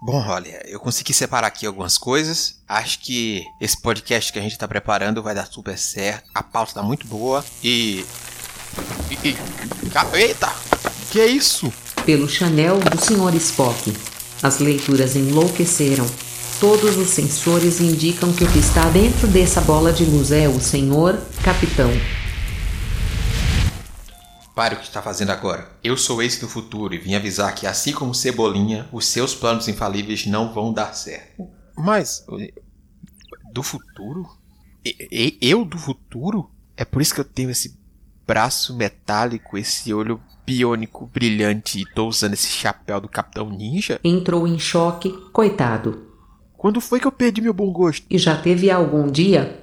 Bom, olha, eu consegui separar aqui algumas coisas. Acho que esse podcast que a gente tá preparando vai dar super certo. A pauta tá muito boa e. e, e... Eita! Que é isso? Pelo Chanel do Sr. Spock. As leituras enlouqueceram. Todos os sensores indicam que o que está dentro dessa bola de luz é o Senhor Capitão. Pare o que está fazendo agora. Eu sou esse do futuro e vim avisar que, assim como Cebolinha, os seus planos infalíveis não vão dar certo. Mas. Do futuro? E, eu do futuro? É por isso que eu tenho esse braço metálico, esse olho biônico brilhante e tô usando esse chapéu do Capitão Ninja? Entrou em choque, coitado. Quando foi que eu perdi meu bom gosto? E já teve algum dia?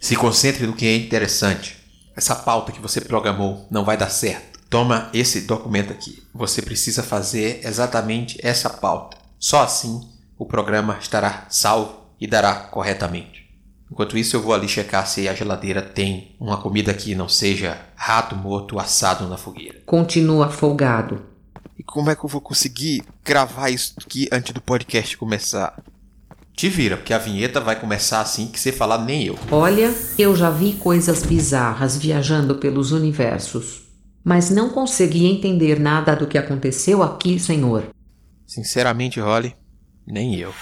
Se concentre no que é interessante. Essa pauta que você programou não vai dar certo. Toma esse documento aqui. Você precisa fazer exatamente essa pauta. Só assim o programa estará salvo e dará corretamente. Enquanto isso, eu vou ali checar se a geladeira tem uma comida que não seja rato morto assado na fogueira. Continua folgado. E como é que eu vou conseguir gravar isso aqui antes do podcast começar? Te vira, porque a vinheta vai começar assim que você falar nem eu. Olha, eu já vi coisas bizarras viajando pelos universos. Mas não consegui entender nada do que aconteceu aqui, senhor. Sinceramente, Holly, nem eu.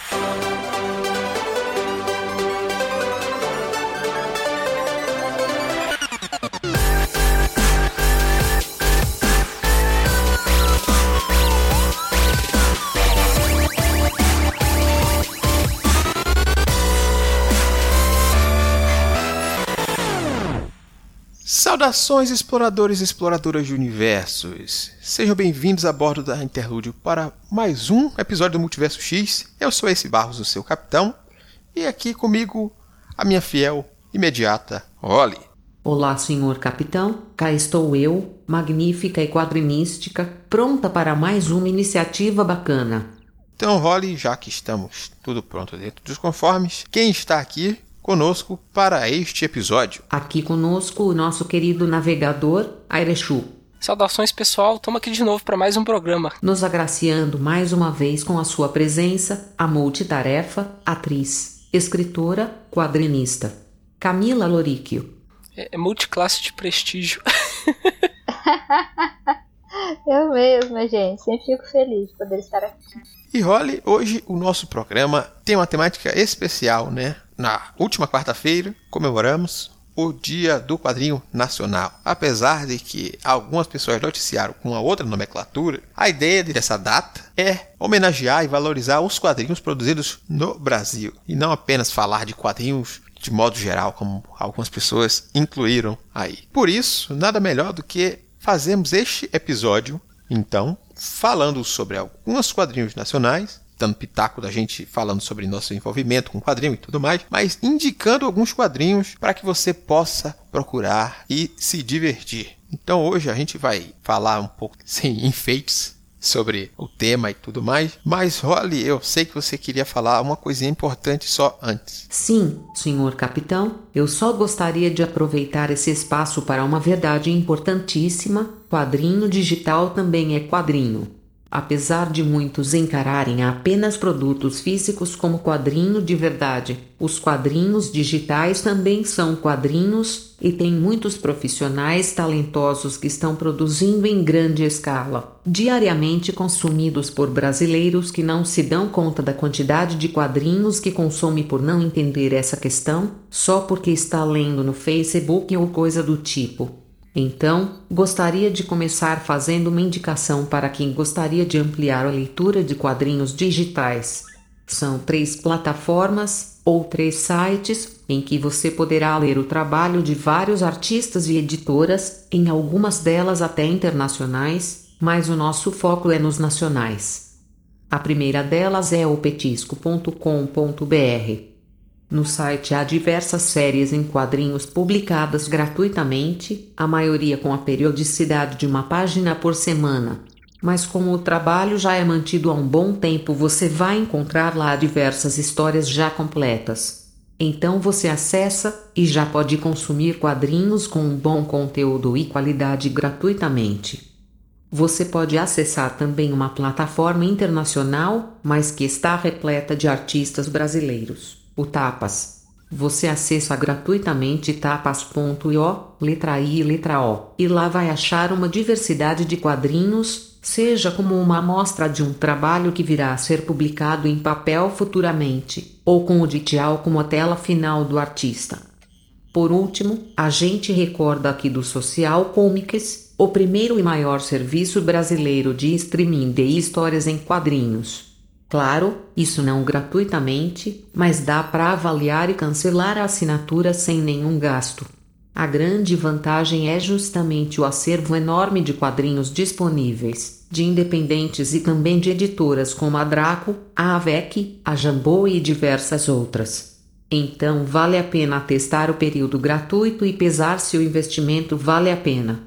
Saudações, exploradores e exploradoras de universos! Sejam bem-vindos a bordo da Interlúdio para mais um episódio do Multiverso X. Eu sou esse Barros, o seu capitão, e aqui comigo a minha fiel, imediata, Holly. Olá, senhor capitão. Cá estou eu, magnífica e quadrinística, pronta para mais uma iniciativa bacana. Então, Holly, já que estamos tudo pronto dentro dos conformes, quem está aqui conosco para este episódio. Aqui conosco o nosso querido navegador Airechu. Saudações pessoal, estamos aqui de novo para mais um programa. Nos agraciando mais uma vez com a sua presença, a multitarefa, atriz, escritora, quadrinista, Camila Loríquio. É, é multiclasse de prestígio. Eu mesma, gente. Sempre fico feliz de poder estar aqui. E Holly, hoje o nosso programa tem uma temática especial, né? Na última quarta-feira comemoramos o Dia do Quadrinho Nacional. Apesar de que algumas pessoas noticiaram com uma outra nomenclatura, a ideia dessa data é homenagear e valorizar os quadrinhos produzidos no Brasil e não apenas falar de quadrinhos de modo geral, como algumas pessoas incluíram aí. Por isso, nada melhor do que fazermos este episódio, então, falando sobre alguns quadrinhos nacionais, dando pitaco da gente falando sobre nosso envolvimento com quadrinho e tudo mais, mas indicando alguns quadrinhos para que você possa procurar e se divertir. Então hoje a gente vai falar um pouco sem enfeites sobre o tema e tudo mais. Mas, Holly, eu sei que você queria falar uma coisinha importante só antes. Sim, senhor capitão. Eu só gostaria de aproveitar esse espaço para uma verdade importantíssima. Quadrinho digital também é quadrinho. Apesar de muitos encararem apenas produtos físicos como quadrinho de verdade, os quadrinhos digitais também são quadrinhos e tem muitos profissionais talentosos que estão produzindo em grande escala, diariamente consumidos por brasileiros que não se dão conta da quantidade de quadrinhos que consome por não entender essa questão, só porque está lendo no Facebook ou coisa do tipo. Então, gostaria de começar fazendo uma indicação para quem gostaria de ampliar a leitura de quadrinhos digitais. São três plataformas ou três sites em que você poderá ler o trabalho de vários artistas e editoras, em algumas delas até internacionais, mas o nosso foco é nos nacionais. A primeira delas é o petisco.com.br no site há diversas séries em quadrinhos publicadas gratuitamente, a maioria com a periodicidade de uma página por semana. Mas como o trabalho já é mantido há um bom tempo, você vai encontrar lá diversas histórias já completas. Então você acessa e já pode consumir quadrinhos com um bom conteúdo e qualidade gratuitamente. Você pode acessar também uma plataforma internacional, mas que está repleta de artistas brasileiros, o Tapas. Você acessa gratuitamente tapas.io, letra I e letra O, e lá vai achar uma diversidade de quadrinhos, seja como uma amostra de um trabalho que virá a ser publicado em papel futuramente, ou com o digital como a tela final do artista. Por último, a gente recorda aqui do Social Comics, o primeiro e maior serviço brasileiro de streaming de histórias em quadrinhos. Claro, isso não gratuitamente, mas dá para avaliar e cancelar a assinatura sem nenhum gasto. A grande vantagem é justamente o acervo enorme de quadrinhos disponíveis, de independentes e também de editoras como a Draco, a Avec, a Jambô e diversas outras. Então vale a pena testar o período gratuito e pesar se o investimento vale a pena.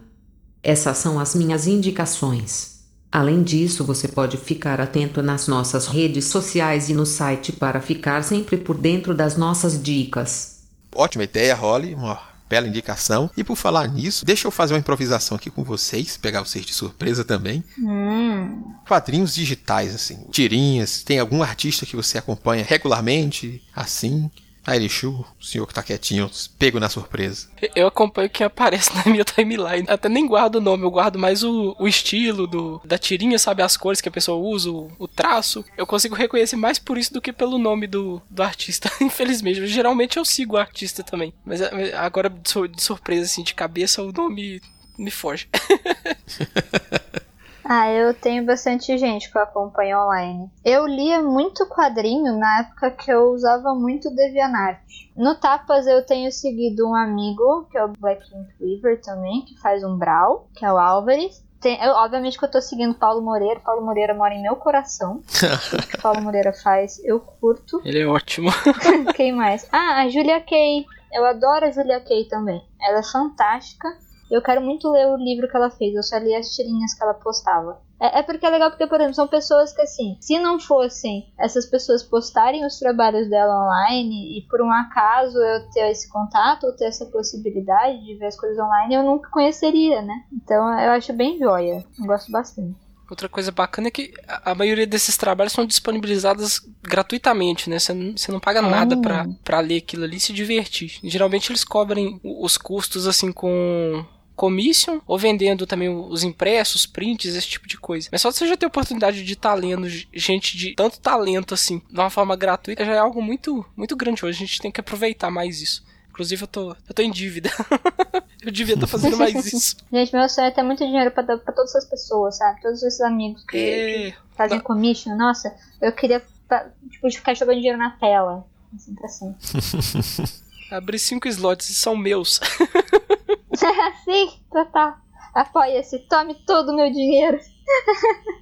Essas são as minhas indicações. Além disso, você pode ficar atento nas nossas redes sociais e no site para ficar sempre por dentro das nossas dicas. Ótima ideia, Holly. Uma bela indicação. E por falar nisso, deixa eu fazer uma improvisação aqui com vocês, pegar vocês de surpresa também. Hum. Quadrinhos digitais, assim, tirinhas. Tem algum artista que você acompanha regularmente, assim? Airishu, o senhor que tá quietinho, pego na surpresa. Eu acompanho quem aparece na minha timeline. Até nem guardo o nome, eu guardo mais o, o estilo do, da tirinha, sabe? As cores que a pessoa usa, o, o traço. Eu consigo reconhecer mais por isso do que pelo nome do, do artista, infelizmente. Geralmente eu sigo o artista também. Mas é, agora, de surpresa, assim, de cabeça, o nome me foge. Ah, eu tenho bastante gente que eu acompanho online. Eu lia muito quadrinho na época que eu usava muito DeviantArt. No Tapas eu tenho seguido um amigo, que é o Black Ink Weaver também, que faz um Brawl, que é o Álvares. Tem, eu, obviamente que eu tô seguindo Paulo Moreira. Paulo Moreira mora em meu coração. o que Paulo Moreira faz, eu curto. Ele é ótimo. Quem mais? Ah, a Julia Kay. Eu adoro a Julia Kay também. Ela é fantástica. Eu quero muito ler o livro que ela fez, eu só li as tirinhas que ela postava. É, é, porque é legal porque, por exemplo, são pessoas que assim, se não fossem essas pessoas postarem os trabalhos dela online e por um acaso eu ter esse contato ou ter essa possibilidade de ver as coisas online, eu nunca conheceria, né? Então eu acho bem joia. Eu gosto bastante. Outra coisa bacana é que a maioria desses trabalhos são disponibilizados gratuitamente, né? Você não, você não paga nada pra, pra ler aquilo ali e se divertir. Geralmente eles cobrem os custos assim com commission ou vendendo também os impressos, prints, esse tipo de coisa. Mas só você já ter oportunidade de estar tá lendo gente de tanto talento assim, de uma forma gratuita, já é algo muito, muito grande hoje. A gente tem que aproveitar mais isso. Inclusive, eu tô, eu tô em dívida. eu devia estar tá fazendo mais isso. Gente, meu sonho é ter muito dinheiro pra, dar pra todas essas pessoas, sabe? Todos esses amigos que, é... que fazem Não. commission. Nossa, eu queria, tipo, ficar jogando dinheiro na tela. Sempre assim. Abri cinco slots e são meus. Sim, total. Apoia-se, tome todo o meu dinheiro.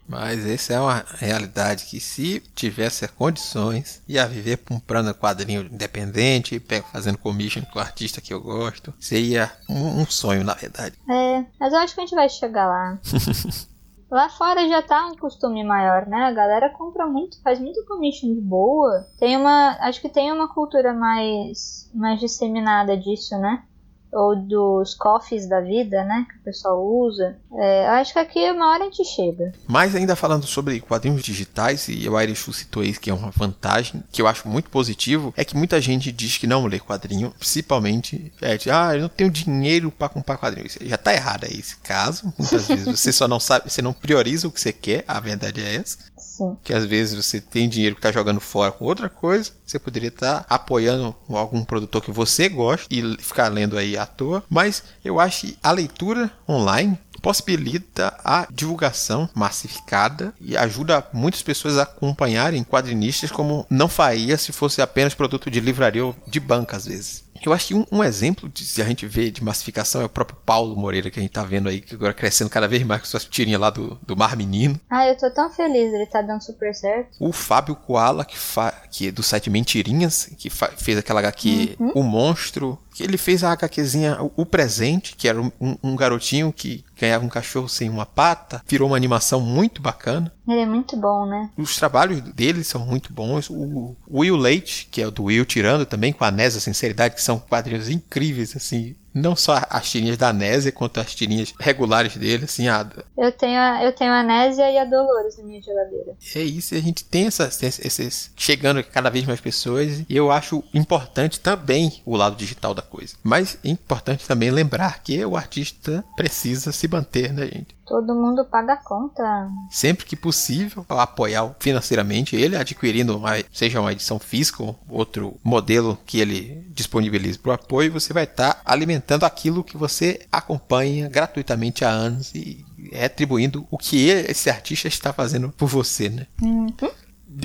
Mas essa é uma realidade que se tivesse condições, ia viver comprando quadrinho independente, fazendo commission com o artista que eu gosto. Seria um, sonho, na verdade. É, mas eu acho que a gente vai chegar lá. Lá fora já tá um costume maior, né? A galera compra muito, faz muito commission de boa. Tem uma, acho que tem uma cultura mais mais disseminada disso, né? Ou dos coffees da vida, né, que o pessoal usa. É, acho que aqui uma hora a gente chega. Mas ainda falando sobre quadrinhos digitais, e o Irishu citou isso que é uma vantagem, que eu acho muito positivo, é que muita gente diz que não lê quadrinho, principalmente, é de, ah, eu não tenho dinheiro para comprar quadrinho. Já tá errado aí esse caso. Muitas vezes você só não sabe, você não prioriza o que você quer, a verdade é essa. Sim. Que às vezes você tem dinheiro que tá jogando fora com outra coisa, você poderia estar tá apoiando algum produtor que você gosta e ficar lendo aí à toa. Mas eu acho que a leitura online possibilita a divulgação massificada e ajuda muitas pessoas a acompanharem quadrinistas como não faria se fosse apenas produto de livraria ou de banca às vezes. Eu acho que um, um, exemplo de se a gente vê de massificação é o próprio Paulo Moreira, que a gente tá vendo aí, que agora crescendo cada vez mais com suas tirinhas lá do, do Mar Menino. Ah, eu tô tão feliz, ele tá dando super certo. O Fábio Koala, que, fa... que é do site Mentirinhas, que fa... fez aquela HQ uhum. O Monstro, que ele fez a HQzinha O Presente, que era um, um, garotinho que ganhava um cachorro sem uma pata, virou uma animação muito bacana. Ele é muito bom, né? Os trabalhos dele são muito bons. O Will Leite, que é o do Will Tirando também, com a Nesa Sinceridade, que são quadrinhos incríveis, assim. Não só as tirinhas da Nésia, quanto as tirinhas regulares dele, assim, a... Eu tenho a, eu tenho a Nésia e a Dolores na minha geladeira. É isso, a gente tem essas, esses chegando cada vez mais pessoas e eu acho importante também o lado digital da coisa. Mas é importante também lembrar que o artista precisa se manter, né, gente? Todo mundo paga a conta. Sempre que possível, apoiar financeiramente ele, adquirindo uma, seja uma edição física ou outro modelo que ele disponibilize para o apoio, você vai estar tá alimentando aquilo que você acompanha gratuitamente há anos e retribuindo o que ele, esse artista está fazendo por você, né? Uhum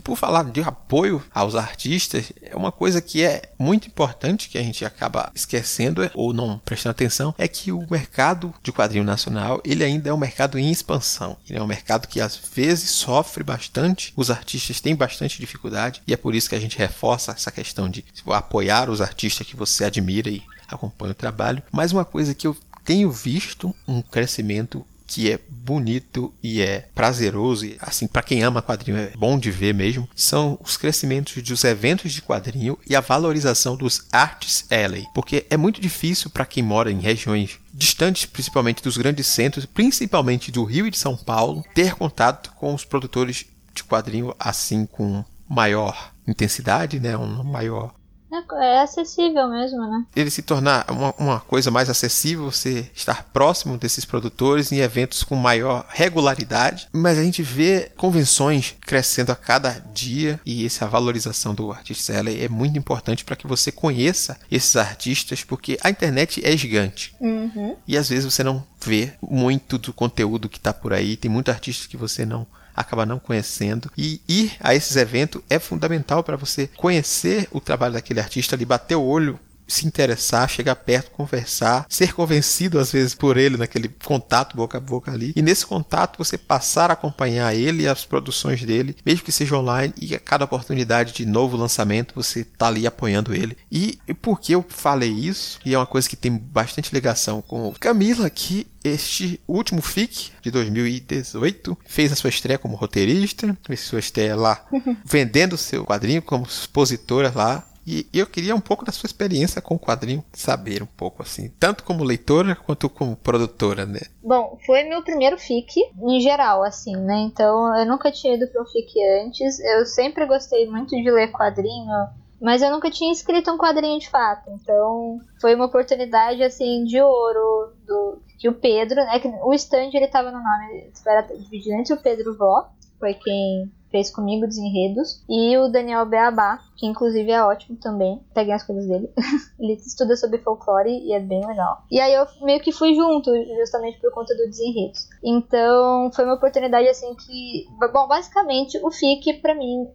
por falar de apoio aos artistas, é uma coisa que é muito importante que a gente acaba esquecendo ou não prestando atenção é que o mercado de quadrinho nacional ele ainda é um mercado em expansão. Ele é um mercado que às vezes sofre bastante, os artistas têm bastante dificuldade e é por isso que a gente reforça essa questão de apoiar os artistas que você admira e acompanha o trabalho. Mas uma coisa que eu tenho visto um crescimento que é bonito e é prazeroso e assim para quem ama quadrinho é bom de ver mesmo são os crescimentos dos eventos de quadrinho e a valorização dos arts alley porque é muito difícil para quem mora em regiões distantes principalmente dos grandes centros principalmente do Rio e de São Paulo ter contato com os produtores de quadrinho assim com maior intensidade né um maior é, é acessível mesmo, né? Ele se tornar uma, uma coisa mais acessível, você estar próximo desses produtores em eventos com maior regularidade. Mas a gente vê convenções crescendo a cada dia e essa valorização do artista ela é muito importante para que você conheça esses artistas, porque a internet é gigante. Uhum. E às vezes você não vê muito do conteúdo que está por aí. Tem muitos artistas que você não acaba não conhecendo. E ir a esses eventos é fundamental para você conhecer o trabalho daquele artista ali, bater o olho se interessar, chegar perto, conversar, ser convencido às vezes por ele naquele contato boca a boca ali. E nesse contato você passar a acompanhar ele e as produções dele, mesmo que seja online, e a cada oportunidade de novo lançamento você tá ali apoiando ele. E, e por que eu falei isso? E é uma coisa que tem bastante ligação com Camila, que este último FIC de 2018 fez a sua estreia como roteirista, fez sua estreia lá vendendo seu quadrinho como expositora lá e eu queria um pouco da sua experiência com o quadrinho, saber um pouco assim, tanto como leitora quanto como produtora, né? Bom, foi meu primeiro FIC, em geral, assim, né? Então eu nunca tinha ido para um FIC antes. Eu sempre gostei muito de ler quadrinho, mas eu nunca tinha escrito um quadrinho de fato. Então foi uma oportunidade, assim, de ouro do que o Pedro, é que o stand ele tava no nome, era dividido entre o Pedro Vó, foi quem fez comigo desenredos, e o Daniel Beabá, que inclusive é ótimo também. Peguem as coisas dele. ele estuda sobre folclore e é bem legal. E aí eu meio que fui junto, justamente por conta do desenredos. Então foi uma oportunidade assim que. Bom, basicamente o FIC, pra mim,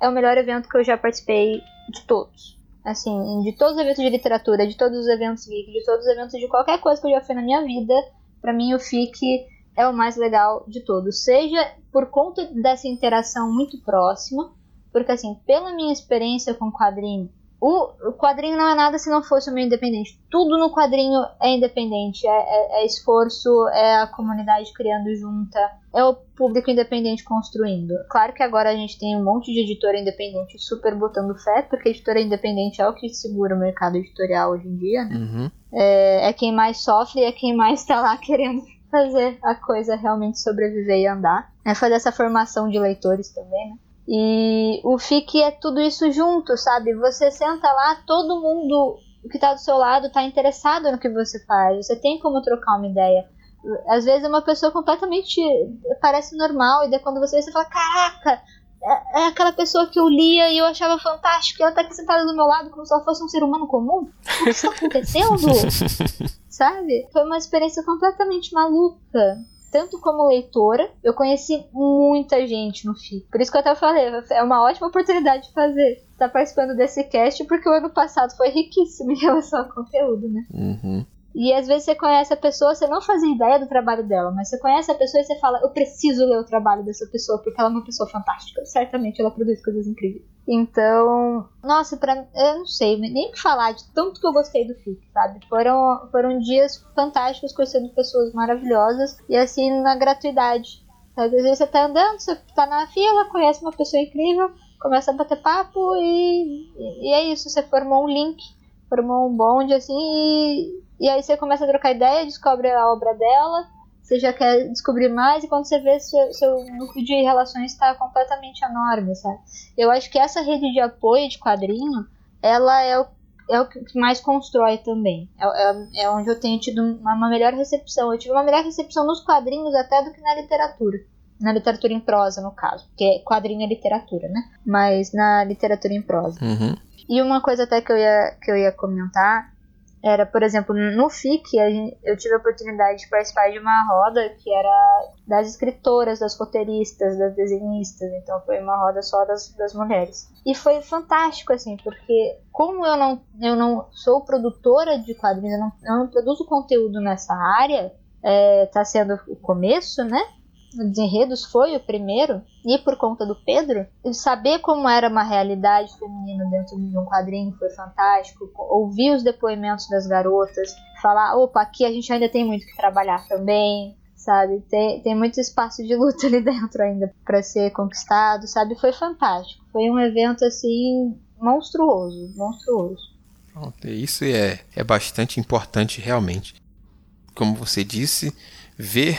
é o melhor evento que eu já participei de todos. Assim, de todos os eventos de literatura, de todos os eventos geek, de todos os eventos de qualquer coisa que eu já fiz na minha vida, para mim o FIC é o mais legal de todos. Seja por conta dessa interação muito próxima, porque assim, pela minha experiência com quadrinho, o, o quadrinho não é nada se não fosse o meio independente. Tudo no quadrinho é independente, é, é, é, esforço, é a comunidade criando junta, é o público independente construindo. Claro que agora a gente tem um monte de editora independente super botando fé, porque editora independente é o que segura o mercado editorial hoje em dia, né? Uhum. É, é quem mais sofre, é quem mais está lá querendo fazer a coisa realmente sobreviver e andar. É fazer essa formação de leitores também, né? E o FIC é tudo isso junto, sabe? Você senta lá, todo mundo que tá do seu lado tá interessado no que você faz. Você tem como trocar uma ideia. Às vezes uma pessoa completamente parece normal, e daí quando você vê, você fala: Caraca, é, é aquela pessoa que eu lia e eu achava fantástico, e ela tá aqui sentada do meu lado como se ela fosse um ser humano comum. O que está acontecendo? Sabe? Foi uma experiência completamente maluca. Tanto como leitora, eu conheci muita gente no FIC. Por isso que eu até falei, é uma ótima oportunidade de fazer. Estar tá participando desse cast, porque o ano passado foi riquíssimo em relação ao conteúdo, né? Uhum. E às vezes você conhece a pessoa, você não fazia ideia do trabalho dela, mas você conhece a pessoa e você fala, eu preciso ler o trabalho dessa pessoa, porque ela é uma pessoa fantástica. Certamente ela produz coisas incríveis. Então, nossa, pra, eu não sei nem que falar de tanto que eu gostei do FIC, sabe? Foram, foram dias fantásticos conhecendo pessoas maravilhosas e assim na gratuidade. Às vezes você tá andando, você tá na fila, conhece uma pessoa incrível, começa a bater papo e, e é isso, você formou um link, formou um bonde assim e E aí você começa a trocar ideia, descobre a obra dela, você já quer descobrir mais, e quando você vê, seu, seu núcleo de relações está completamente enorme, sabe? Eu acho que essa rede de apoio de quadrinho, ela é o, é o que mais constrói também. É, é, é onde eu tenho tido uma, uma melhor recepção. Eu tive uma melhor recepção nos quadrinhos até do que na literatura na literatura em prosa, no caso, porque quadrinho é literatura, né? Mas na literatura em prosa. Uhum. E uma coisa até que eu ia, que eu ia comentar era, por exemplo, no FIC, gente, eu tive a oportunidade de participar de uma roda que era das escritoras, das roteiristas, das desenhistas, então foi uma roda só das, das mulheres. E foi fantástico, assim, porque como eu não, eu não sou produtora de quadrinhos, eu não, eu não produzo conteúdo nessa área, é, tá sendo o começo, né? Dos enredos foi o primeiro, e por conta do Pedro, saber como era uma realidade feminina dentro de um quadrinho foi fantástico. Ouvir os depoimentos das garotas, falar: opa, aqui a gente ainda tem muito que trabalhar também, sabe? Tem, tem muito espaço de luta ali dentro ainda para ser conquistado, sabe? Foi fantástico. Foi um evento assim monstruoso, monstruoso. Isso é, é bastante importante realmente. Como você disse, ver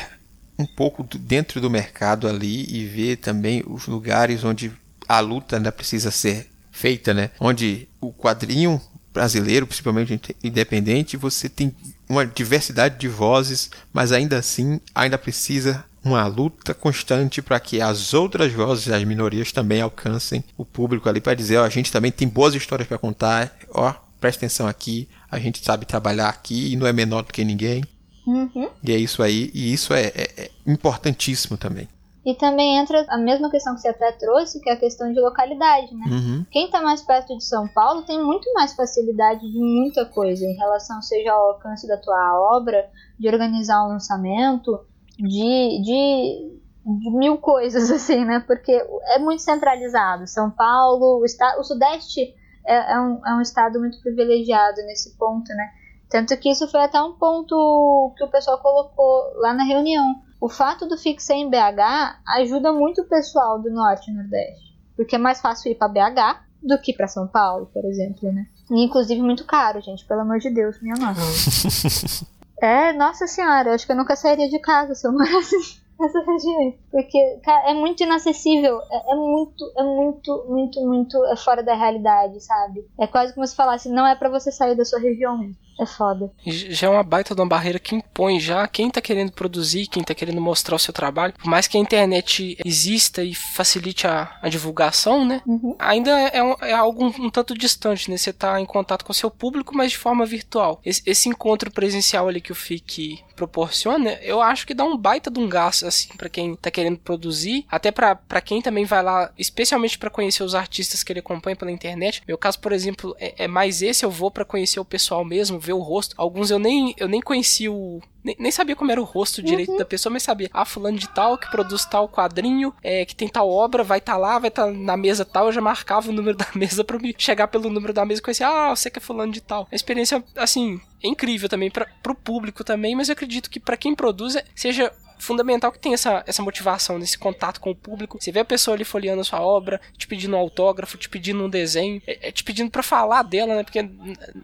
um pouco dentro do mercado ali e ver também os lugares onde a luta ainda precisa ser feita, né? Onde o quadrinho brasileiro, principalmente independente, você tem uma diversidade de vozes, mas ainda assim ainda precisa uma luta constante para que as outras vozes das minorias também alcancem o público ali para dizer, ó, a gente também tem boas histórias para contar, ó, presta atenção aqui, a gente sabe trabalhar aqui e não é menor do que ninguém. Uhum. E é isso aí, e isso é, é, é, importantíssimo também. E também entra a mesma questão que você até trouxe, que é a questão de localidade, né? Uhum. Quem está mais perto de São Paulo tem muito mais facilidade de muita coisa em relação, seja ao alcance da tua obra, de organizar um lançamento, de, de, de mil coisas, assim, né? Porque é muito centralizado. São Paulo, o, estado, o Sudeste é, é, um, é um estado muito privilegiado nesse ponto, né? Tanto que isso foi até um ponto que o pessoal colocou lá na reunião. O fato do FIC ser em BH ajuda muito o pessoal do Norte e Nordeste. Porque é mais fácil ir para BH do que para São Paulo, por exemplo, né? E, inclusive muito caro, gente, pelo amor de Deus, minha nossa. é, nossa senhora, eu acho que eu nunca sairia de casa se eu morasse nessa região. Porque, cara, é muito inacessível. É, é, muito, é muito, muito, muito é fora da realidade, sabe? É quase como se falasse, não é para você sair da sua região mesmo. É foda. Já é uma baita de uma barreira que impõe já quem tá querendo produzir, quem tá querendo mostrar o seu trabalho. Por mais que a internet exista e facilite a, a divulgação, né? Uhum. Ainda é, é, é algo um, um, tanto distante, né? Você tá em contato com o seu público, mas de forma virtual. Esse, esse encontro presencial ali que o FIC proporciona, eu acho que dá um baita de um gasto, assim, para quem tá querendo produzir. Até para quem também vai lá, especialmente para conhecer os artistas que ele acompanha pela internet. Meu caso, por exemplo, é, é mais esse. Eu vou para conhecer o pessoal mesmo, ver o rosto. Alguns eu nem, eu nem conheci o, nem, nem, sabia como era o rosto direito uhum. da pessoa, mas sabia. Ah, fulano de tal, que produz tal quadrinho, é, que tem tal obra, vai estar tá lá, vai estar tá na mesa tal. Eu já marcava o número da mesa pra me chegar pelo número da mesa e conhecer, ah, você que é fulano de tal. A experiência, assim, é incrível também para pro público também, mas eu acredito que para quem produz é, seja fundamental que tenha essa, essa motivação, nesse contato com o público. Você vê a pessoa ali folheando a sua obra, te pedindo um autógrafo, te pedindo um desenho, é, é te pedindo para falar dela, né? Porque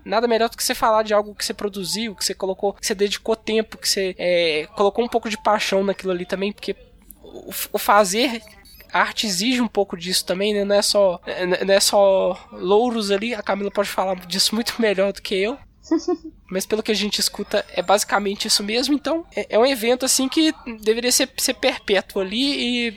nada melhor do que você falar de algo que você produziu, que você colocou, que você dedicou tempo, que você é, colocou um pouco de paixão naquilo ali também, porque o, o fazer a arte exige um pouco disso também, né? Não é só, não é só louros ali. A Camila pode falar disso muito melhor do que eu. Mas pelo que a gente escuta, é basicamente isso mesmo. Então, é, é um evento assim que deveria ser, ser perpétuo ali e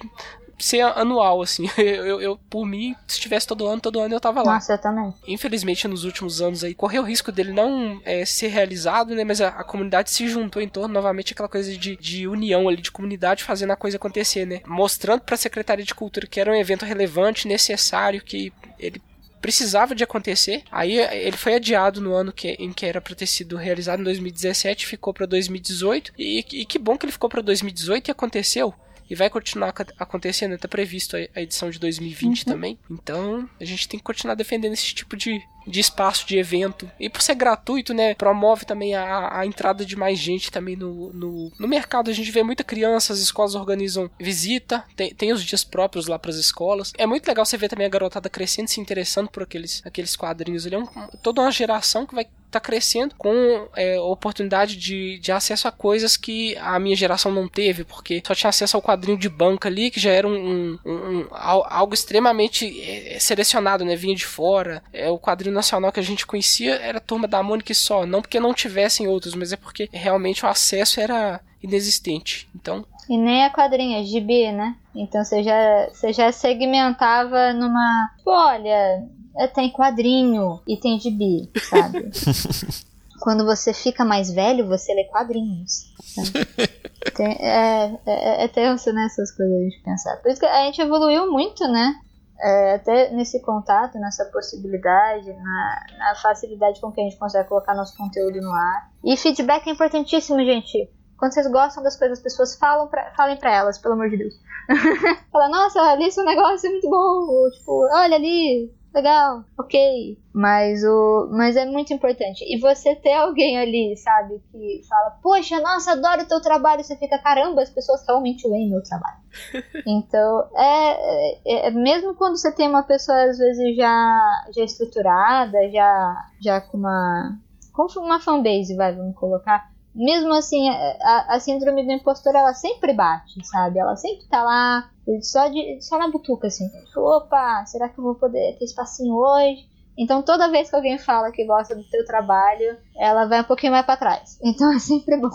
ser anual, assim. Eu, eu, eu, por mim, se tivesse todo ano, todo ano eu tava lá. Nossa, eu também. Infelizmente, nos últimos anos aí, correu o risco dele não é, ser realizado, né? Mas a, a, comunidade se juntou em torno, novamente, aquela coisa de, de união ali, de comunidade fazendo a coisa acontecer, né? Mostrando pra Secretaria de Cultura que era um evento relevante, necessário, que ele precisava de acontecer. Aí ele foi adiado no ano que, em que era para ter sido realizado em 2017, ficou para 2018. E, e que bom que ele ficou para 2018 e aconteceu e vai continuar acontecendo, está previsto a edição de 2020 uhum. também. Então, a gente tem que continuar defendendo esse tipo de, de espaço de evento. E por ser gratuito, né, promove também a, a entrada de mais gente também no, no, no mercado. A gente vê muita criança, as escolas organizam visita, tem, tem os dias próprios lá para as escolas. É muito legal você ver também a garotada crescendo, se interessando por aqueles, aqueles quadrinhos. Ele é um, toda uma geração que vai tá crescendo com é, oportunidade de, de acesso a coisas que a minha geração não teve, porque só tinha acesso ao quadrinho de banca ali, que já era um, um, um algo extremamente é, selecionado, né? Vinha de fora. É, o quadrinho nacional que a gente conhecia era a Turma da Mônica só, não porque não tivessem outros, mas é porque realmente o acesso era inexistente. Então, e nem quadrinho, é gibi, né? Então você já, você já segmentava numa. Olha, é, tem quadrinho e tem gibi, sabe? Quando você fica mais velho, você lê quadrinhos. Tem, é, é, é tenso, né, essas coisas a gente pensar. Por isso que a gente evoluiu muito, né? É, até nesse contato, nessa possibilidade, na, na, facilidade com que a gente consegue colocar nosso conteúdo no ar. E feedback é importantíssimo, gente. Quando vocês gostam das coisas, as pessoas falam pra, falem pra elas, pelo amor de Deus. Fala, nossa, ali seu negócio é muito bom. Ou, tipo, olha ali, legal, ok. Mas o. Mas é muito importante. E você ter alguém ali, sabe, que fala, poxa, nossa, adoro o teu trabalho, você fica, caramba, as pessoas realmente leem meu trabalho. então, é, é, é, Mesmo quando você tem uma pessoa, às vezes, já, já estruturada, já, já com uma. Com uma fanbase, vai, vamos colocar mesmo assim, a, a, síndrome do impostor, ela sempre bate, sabe? Ela sempre tá lá, só, de, só na butuca, assim. Tipo, opa, será que eu vou poder ter espacinho hoje? Então, toda vez que alguém fala que gosta do teu trabalho, ela vai um pouquinho mais para trás. Então, é sempre bom.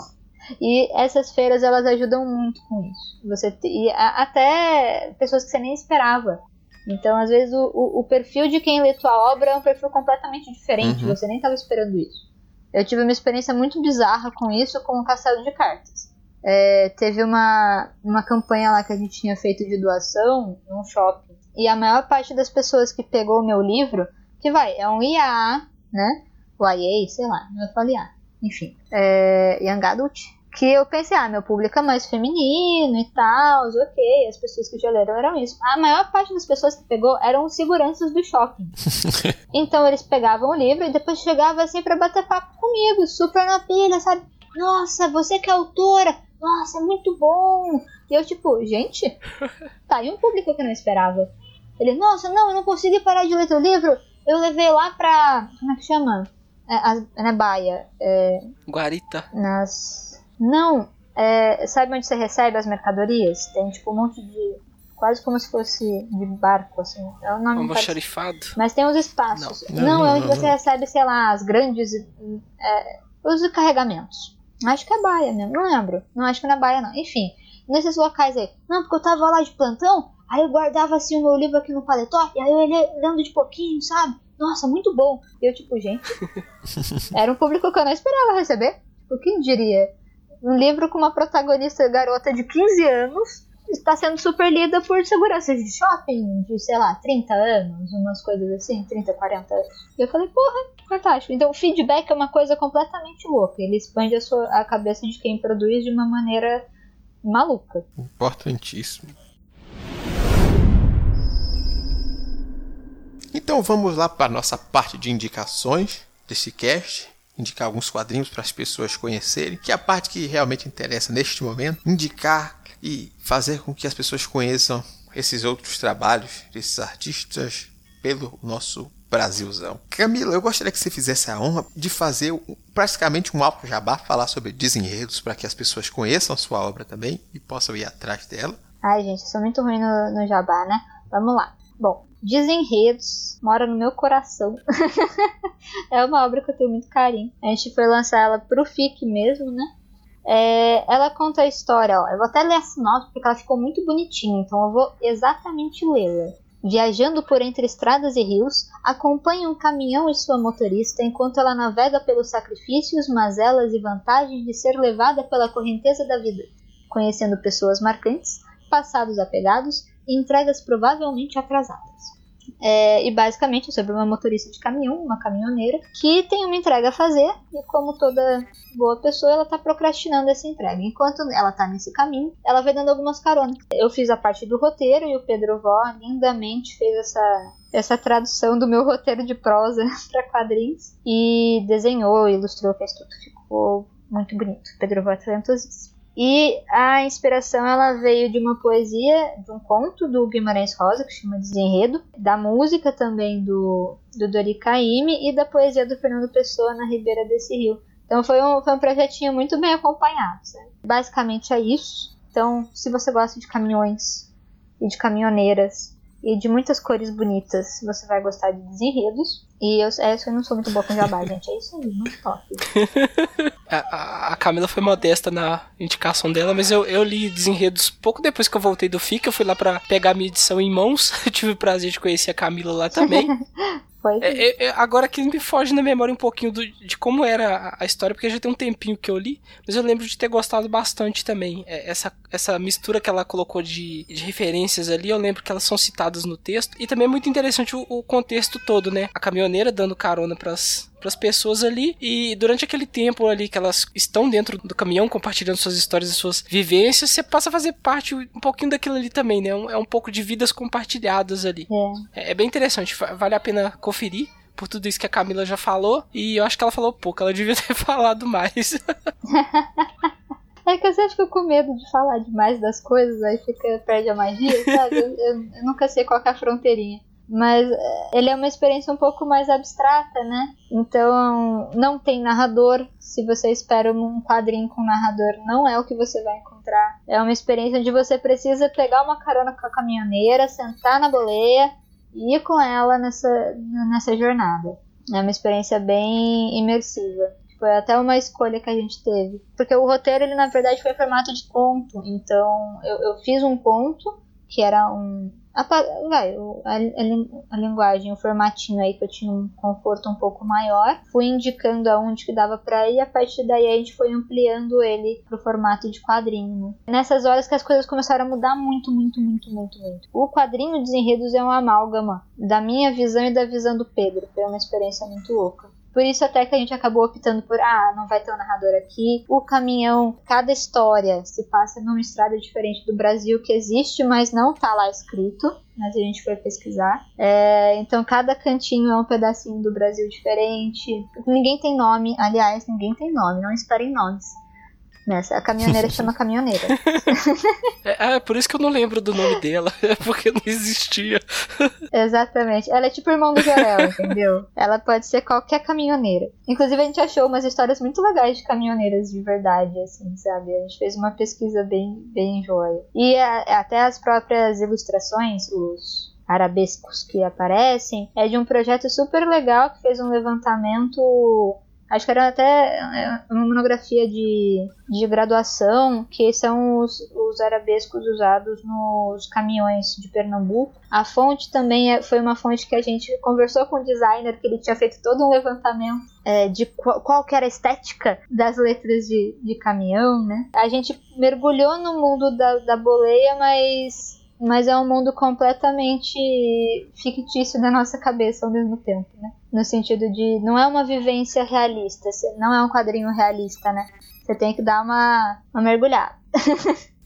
E essas feiras, elas ajudam muito com isso. Você e a, até pessoas que você nem esperava. Então, às vezes, o, o, o, perfil de quem lê tua obra é um perfil completamente diferente. Uhum. Você nem estava esperando isso. Eu tive uma experiência muito bizarra com isso, com o castelo de cartas. É, teve uma, uma campanha lá que a gente tinha feito de doação num shopping. E a maior parte das pessoas que pegou o meu livro, que vai, é um IA, né? O IA, sei lá, não falo IA. Enfim, é, Young Adult que eu pensei, ah, meu público é mais feminino e tal, ok, as pessoas que já leram eram isso. A maior parte das pessoas que pegou eram seguranças do shopping. então eles pegavam o livro e depois chegavam assim para bater papo comigo, super na pilha, sabe? Nossa, você que é autora, nossa, é muito bom. E eu, tipo, gente, tá, e um público que eu não esperava. Ele, nossa, não, eu não consegui parar de ler teu livro. Eu levei lá pra. Como é que chama? É, a, na Baia. É, Guarita. Nas não, é, sabe onde você recebe as mercadorias? Tem tipo um monte de. Quase como se fosse de barco, assim. É o nome Almoxarifado. Mas tem uns espaços. Não, não, não é onde você recebe, sei lá, as grandes. É, os carregamentos. Acho que é Baia mesmo, não lembro. Não acho que não é Baia, não. Enfim, nesses locais aí. Não, porque eu tava lá de plantão, aí eu guardava assim o meu livro aqui no paletó, e aí eu ia lendo de pouquinho, sabe? Nossa, muito bom. E eu, tipo, gente. era um público que eu não esperava receber. O que diria? um livro com uma protagonista garota de 15 anos está sendo super lida por seguranças de shopping de, sei lá, 30 anos, umas coisas assim, 30, 40 anos. E eu falei, porra, fantástico. Então, feedback é uma coisa completamente louca. Ele expande a, sua, a cabeça de quem produz de uma maneira maluca. Importantíssimo. Então vamos lá para a nossa parte de indicações desse cast indicar alguns quadrinhos para as pessoas conhecerem, que é a parte que realmente interessa neste momento, indicar e fazer com que as pessoas conheçam esses outros trabalhos desses artistas pelo nosso Brasilzão. Camila, eu gostaria que você fizesse a honra de fazer praticamente um álbum jabá, falar sobre desenredos para que as pessoas conheçam a sua obra também e possam ir atrás dela. Ai, gente, eu sou muito ruim no, no jabá, né? Vamos lá. Bom, Desenredos, mora no meu coração. é uma obra que eu tenho muito carinho. A gente foi lançar ela pro FIC mesmo, né? É, ela conta a história, ó. Eu vou até ler a sinopse porque ela ficou muito bonitinha, então eu vou exatamente lê-la. Viajando por entre estradas e rios, acompanha um caminhão e sua motorista enquanto ela navega pelos sacrifícios, mazelas e vantagens de ser levada pela correnteza da vida, conhecendo pessoas marcantes, passados apegados e entregas provavelmente atrasadas. É, e basicamente é sobre uma motorista de caminhão, uma caminhoneira, que tem uma entrega a fazer e como toda boa pessoa, ela tá procrastinando essa entrega. Enquanto ela tá nesse caminho, ela vai dando algumas caronas. Eu fiz a parte do roteiro e o Pedro Vó lindamente fez essa essa tradução do meu roteiro de prosa para quadrinhos e desenhou, ilustrou, fez tudo. Ficou muito bonito. Pedro Vó é talentosíssimo. E a inspiração ela veio de uma poesia, de um conto do Guimarães Rosa, que chama Desenredo, da música também do, do Dori Caymmi e da poesia do Fernando Pessoa na Ribeira desse rio. Então foi um, foi um projetinho muito bem acompanhado. Sabe? Basicamente é isso. Então, se você gosta de caminhões e de caminhoneiras e de muitas cores bonitas, você vai gostar de desenredos. E eu, é, eu não sou muito boa com jabá, gente. É isso aí, não top. a, a Camila foi modesta na indicação dela, mas eu, eu li desenredos pouco depois que eu voltei do FIC. Eu fui lá para pegar minha edição em mãos. Eu tive o prazer de conhecer a Camila lá também. Foi. É, é, é, agora que me foge na memória um pouquinho do, de como era a, história, porque já tem um tempinho que eu li, mas eu lembro de ter gostado bastante também. É, essa, essa mistura que ela colocou de, de referências ali, eu lembro que elas são citadas no texto. E também é muito interessante o, o contexto todo, né? A caminhoneira dando carona pras, para as pessoas ali e durante aquele tempo ali que elas estão dentro do caminhão compartilhando suas histórias e suas vivências, você passa a fazer parte um pouquinho daquilo ali também, né? É um pouco de vidas compartilhadas ali. É, é bem interessante, vale a pena conferir por tudo isso que a Camila já falou e eu acho que ela falou pouco, ela devia ter falado mais. É que eu sempre fico com medo de falar demais das coisas, aí fica, perde a magia, sabe? Eu, eu, eu nunca sei qual é a fronteirinha mas eh, ele é uma experiência um pouco mais abstrata, né? Então não tem narrador. Se você espera um quadrinho com narrador, não é o que você vai encontrar. É uma experiência onde você precisa pegar uma carona com a caminhoneira, sentar na boleia e ir com ela nessa, nessa jornada. É uma experiência bem imersiva. Foi até uma escolha que a gente teve. Porque o roteiro, ele na verdade foi em formato de conto. Então eu, eu fiz um conto, que era um, vai, a, a, a, linguagem, o formatinho aí que eu tinha um conforto um pouco maior, fui indicando aonde que dava para ir, a partir daí a gente foi ampliando ele pro formato de quadrinho. Nessas horas que as coisas começaram a mudar muito, muito, muito, muito, muito. O quadrinho Desenredos é um amálgama da minha visão e da visão do Pedro, foi uma experiência muito louca. Por isso até que a gente acabou optando por, ah, não vai ter um narrador aqui. O caminhão, cada história se passa numa estrada diferente do Brasil que existe, mas não tá lá escrito. Mas a gente foi pesquisar. É, então cada cantinho é um pedacinho do Brasil diferente. Ninguém tem nome, aliás, ninguém tem nome, não esperem nomes. Nessa, a caminhoneira chama caminhoneira. É, é, por isso que eu não lembro do nome dela. É porque não existia. Exatamente. Ela é tipo irmão do Jorel, entendeu? Ela pode ser qualquer caminhoneira. Inclusive, a gente achou umas histórias muito legais de caminhoneiras de verdade, assim, sabe? A gente fez uma pesquisa bem, bem joia. E a, até as próprias ilustrações, os arabescos que aparecem, é de um projeto super legal que fez um levantamento Acho que era até é, uma monografia de, de graduação, que são os, os arabescos usados nos caminhões de Pernambuco. A fonte também é, foi uma fonte que a gente conversou com o designer, que ele tinha feito todo um levantamento é, de qual, qual era a estética das letras de, de caminhão, né? A gente mergulhou no mundo da, da boleia, mas mas é um mundo completamente fictício da nossa cabeça ao mesmo tempo, né? No sentido de não é uma vivência realista, não é um quadrinho realista, né? Você tem que dar uma, uma mergulhada.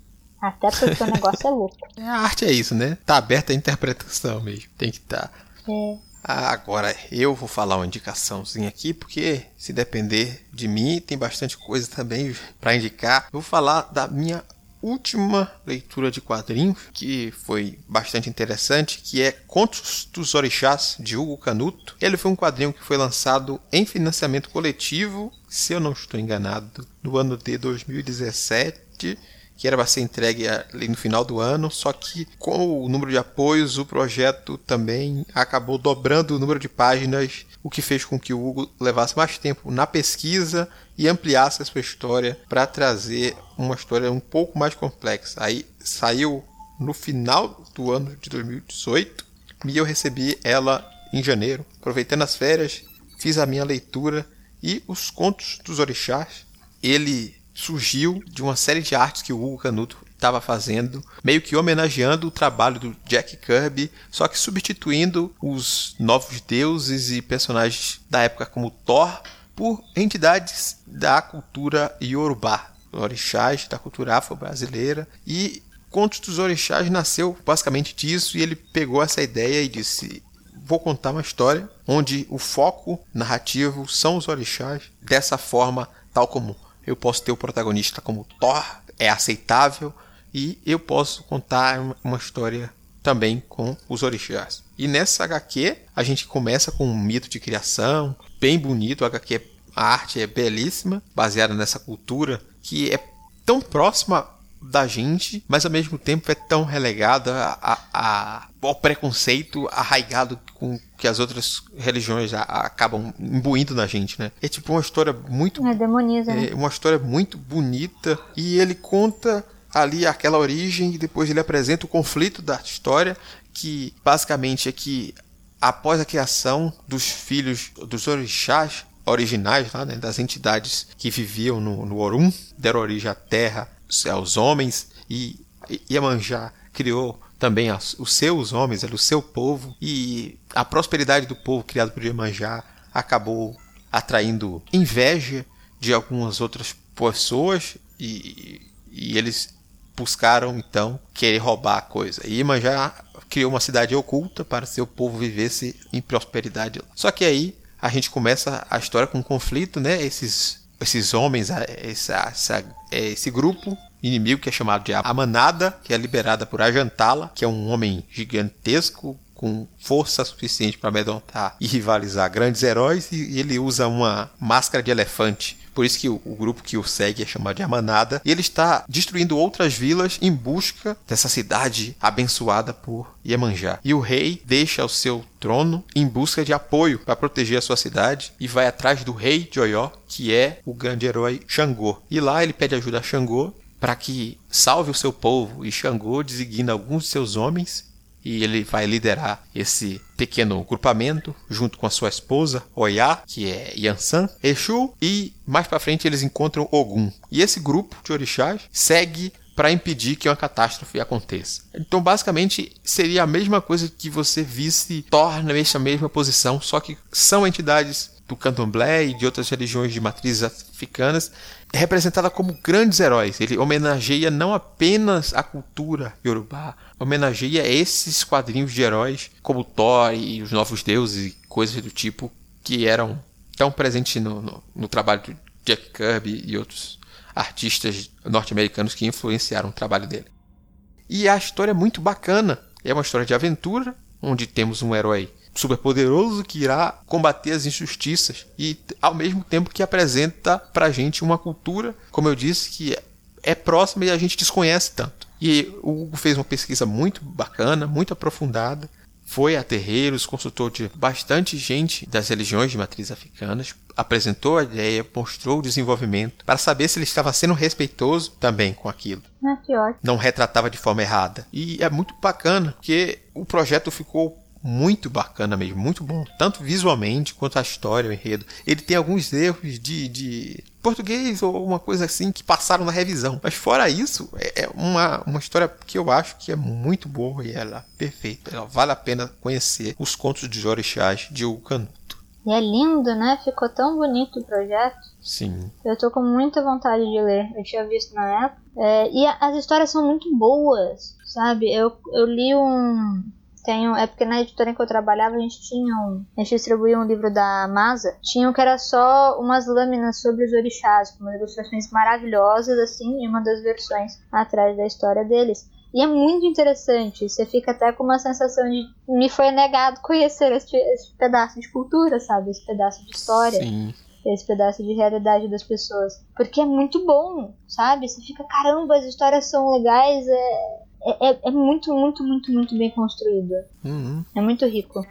Até porque o negócio é louco. É, a arte é isso, né? Tá aberta a interpretação mesmo. Tem que estar. Tá. É. Ah, agora eu vou falar uma indicaçãozinha aqui, porque se depender de mim, tem bastante coisa também para indicar. Vou falar da minha última leitura de quadrinho, que foi bastante interessante, que é Contos dos Orixás, de Hugo Canuto. Ele foi um quadrinho que foi lançado em financiamento coletivo, se eu não estou enganado, no ano de 2017 que era para ser entregue ali no final do ano, só que com o número de apoios, o projeto também acabou dobrando o número de páginas, o que fez com que o Hugo levasse mais tempo na pesquisa e ampliasse a sua história para trazer uma história um pouco mais complexa. Aí saiu no final do ano de 2018 e eu recebi ela em janeiro, aproveitando as férias, fiz a minha leitura e os contos dos orixás. Ele surgiu de uma série de artes que o Hugo Canuto estava fazendo, meio que homenageando o trabalho do Jack Kirby, só que substituindo os novos deuses e personagens da época como Thor por entidades da cultura Yorubá, orixás da cultura afro-brasileira e Contos dos Orixás nasceu basicamente disso e ele pegou essa ideia e disse: vou contar uma história onde o foco narrativo são os orixás. Dessa forma, tal como eu posso ter o protagonista como Thor, é aceitável, e eu posso contar uma história também com os orixás. E nessa HQ, a gente começa com um mito de criação, bem bonito, a HQ, a arte é belíssima, baseada nessa cultura que é tão próxima da gente, mas ao mesmo tempo é tão relegada a, a, ao preconceito arraigado com que as outras religiões a, acabam imbuindo na gente, né? É tipo uma história muito é, demoniza, né? é uma história muito bonita e ele conta ali aquela origem e depois ele apresenta o conflito da história que basicamente é que após a criação dos filhos dos orixás originais, lá, né, das entidades que viviam no, no Orum, deram origem à terra aos homens e Iemanjá criou também os seus homens, o seu povo e a prosperidade do povo criado por Iemanjá acabou atraindo inveja de algumas outras pessoas e, e eles buscaram então querer roubar a coisa. E Iemanjá criou uma cidade oculta para seu povo vivesse em prosperidade. Só que aí a gente começa a história com um conflito, né? Esses esses homens, essa, essa, é, esse grupo inimigo que é chamado de Amanada, que é liberada por Ajantala, que é um homem gigantesco com força suficiente para amedrontar e rivalizar grandes heróis, e ele usa uma máscara de elefante. Por isso que o, grupo que o segue é chamado de Amanada. E ele está destruindo outras vilas em busca dessa cidade abençoada por Iemanjá. E o rei deixa o seu trono em busca de apoio para proteger a sua cidade e vai atrás do rei de Oió, que é o grande herói Xangô. E lá ele pede ajuda a Xangô para que salve o seu povo e Xangô designa alguns de seus homens e ele vai liderar esse pequeno grupamento junto com a sua esposa Oya, que é Yansan, Exu e mais para frente eles encontram Ogum. E esse grupo de orixás segue para impedir que uma catástrofe aconteça. Então, basicamente, seria a mesma coisa que você visse torna essa mesma posição, só que são entidades do candomblé e de outras religiões de matrizes africanas é representada como grandes heróis. Ele homenageia não apenas a cultura iorubá, homenageia esses quadrinhos de heróis como Thor e os Novos Deuses e coisas do tipo que eram tão presentes no, no, no trabalho de Jack Kirby e outros artistas norte-americanos que influenciaram o trabalho dele. E a história é muito bacana. É uma história de aventura, onde temos um herói superpoderoso que irá combater as injustiças e ao mesmo tempo que apresenta pra gente uma cultura, como eu disse, que é próxima e a gente desconhece tanto. E o Hugo fez uma pesquisa muito bacana, muito aprofundada, foi a terreiros, consultou de bastante gente das religiões de matriz africanas, apresentou a ideia, mostrou o desenvolvimento, para saber se ele estava sendo respeitoso também com aquilo. Ah, Não retratava de forma errada. E é muito bacana, porque o projeto ficou muito bacana mesmo, muito bom, tanto visualmente quanto a história, o enredo. Ele tem alguns erros de, de português ou uma coisa assim que passaram na revisão, mas fora isso, é, é uma, uma história que eu acho que é muito boa e ela é perfeita. Ela vale a pena conhecer os contos de orixás de Hugo Canuto. E é lindo, né? Ficou tão bonito o projeto. Sim. Eu tô com muita vontade de ler. Eu tinha visto na época. É, e as histórias são muito boas, sabe? Eu, eu li um, tenho, é porque na editora em que eu trabalhava a gente tinha um. A gente distribuía um livro da Masa. Tinha um que era só umas lâminas sobre os orixás, com umas ilustrações maravilhosas, assim, e uma das versões atrás da história deles. E é muito interessante, você fica até com uma sensação de me foi negado conhecer este pedaço de cultura, sabe? Esse pedaço de história. Sim esse pedaço de realidade das pessoas. Porque é muito bom, sabe? Você fica, caramba, as histórias são legais, é, é, é, é, muito, muito, muito, muito bem construído. Uhum. É muito rico.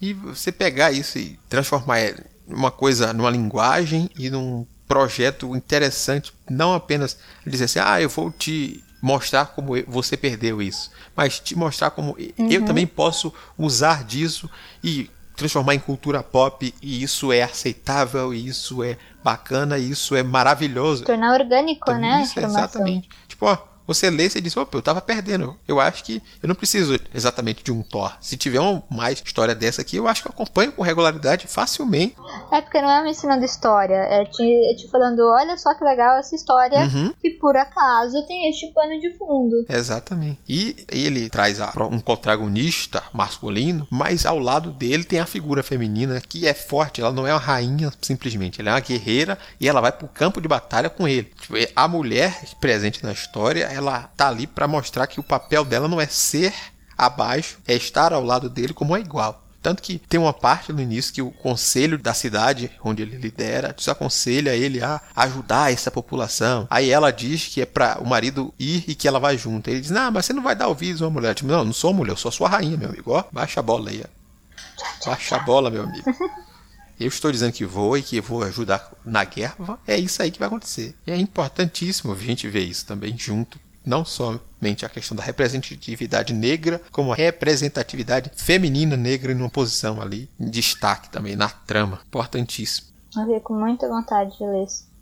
E você pegar isso e transformar uma coisa numa linguagem e num projeto interessante, não apenas dizer assim, ah, eu vou te mostrar como você perdeu isso, mas te mostrar como uhum. eu também posso usar disso e transformar em cultura pop e isso é aceitável, e isso é bacana, e isso é maravilhoso. Tornar orgânico, então, né? Isso, exatamente. Tipo, ó, você lê e diz, opa, eu tava perdendo. Eu acho que eu não preciso exatamente de um Thor. Se tiver uma mais história dessa aqui, eu acho que eu acompanho com regularidade facilmente. É porque não é me ensinando história, é te, é te falando, olha só que legal essa história Uhum. que por acaso tem este pano de fundo. Exatamente. E ele traz a- um protagonista masculino, mas ao lado dele tem a figura feminina que é forte. Ela não é uma rainha simplesmente, ela é uma guerreira e ela vai pro campo de batalha com ele. Tipo, a mulher presente na história, ela tá ali para mostrar que o papel dela não é ser abaixo, é estar ao lado dele como uma igual. Tanto que tem uma parte no início que o conselho da cidade, onde ele lidera, desaconselha ele a ajudar essa população. Aí ela diz que é para o marido ir e que ela vai junto. Ele diz: Não, mas você não vai dar ouvidos a uma mulher. Tipo, não, não sou mulher, eu sou sua rainha, meu amigo. Ó, baixa a bola aí. ó. Baixa a bola, meu amigo. Eu estou dizendo que vou e que vou ajudar na guerra. É isso aí que vai acontecer. E é importantíssimo a gente ver isso também junto. Não somente a questão da representatividade negra, como a representatividade feminina negra em uma posição ali, em destaque também na trama. Importantíssimo. Eu fiquei com muita vontade de ler isso.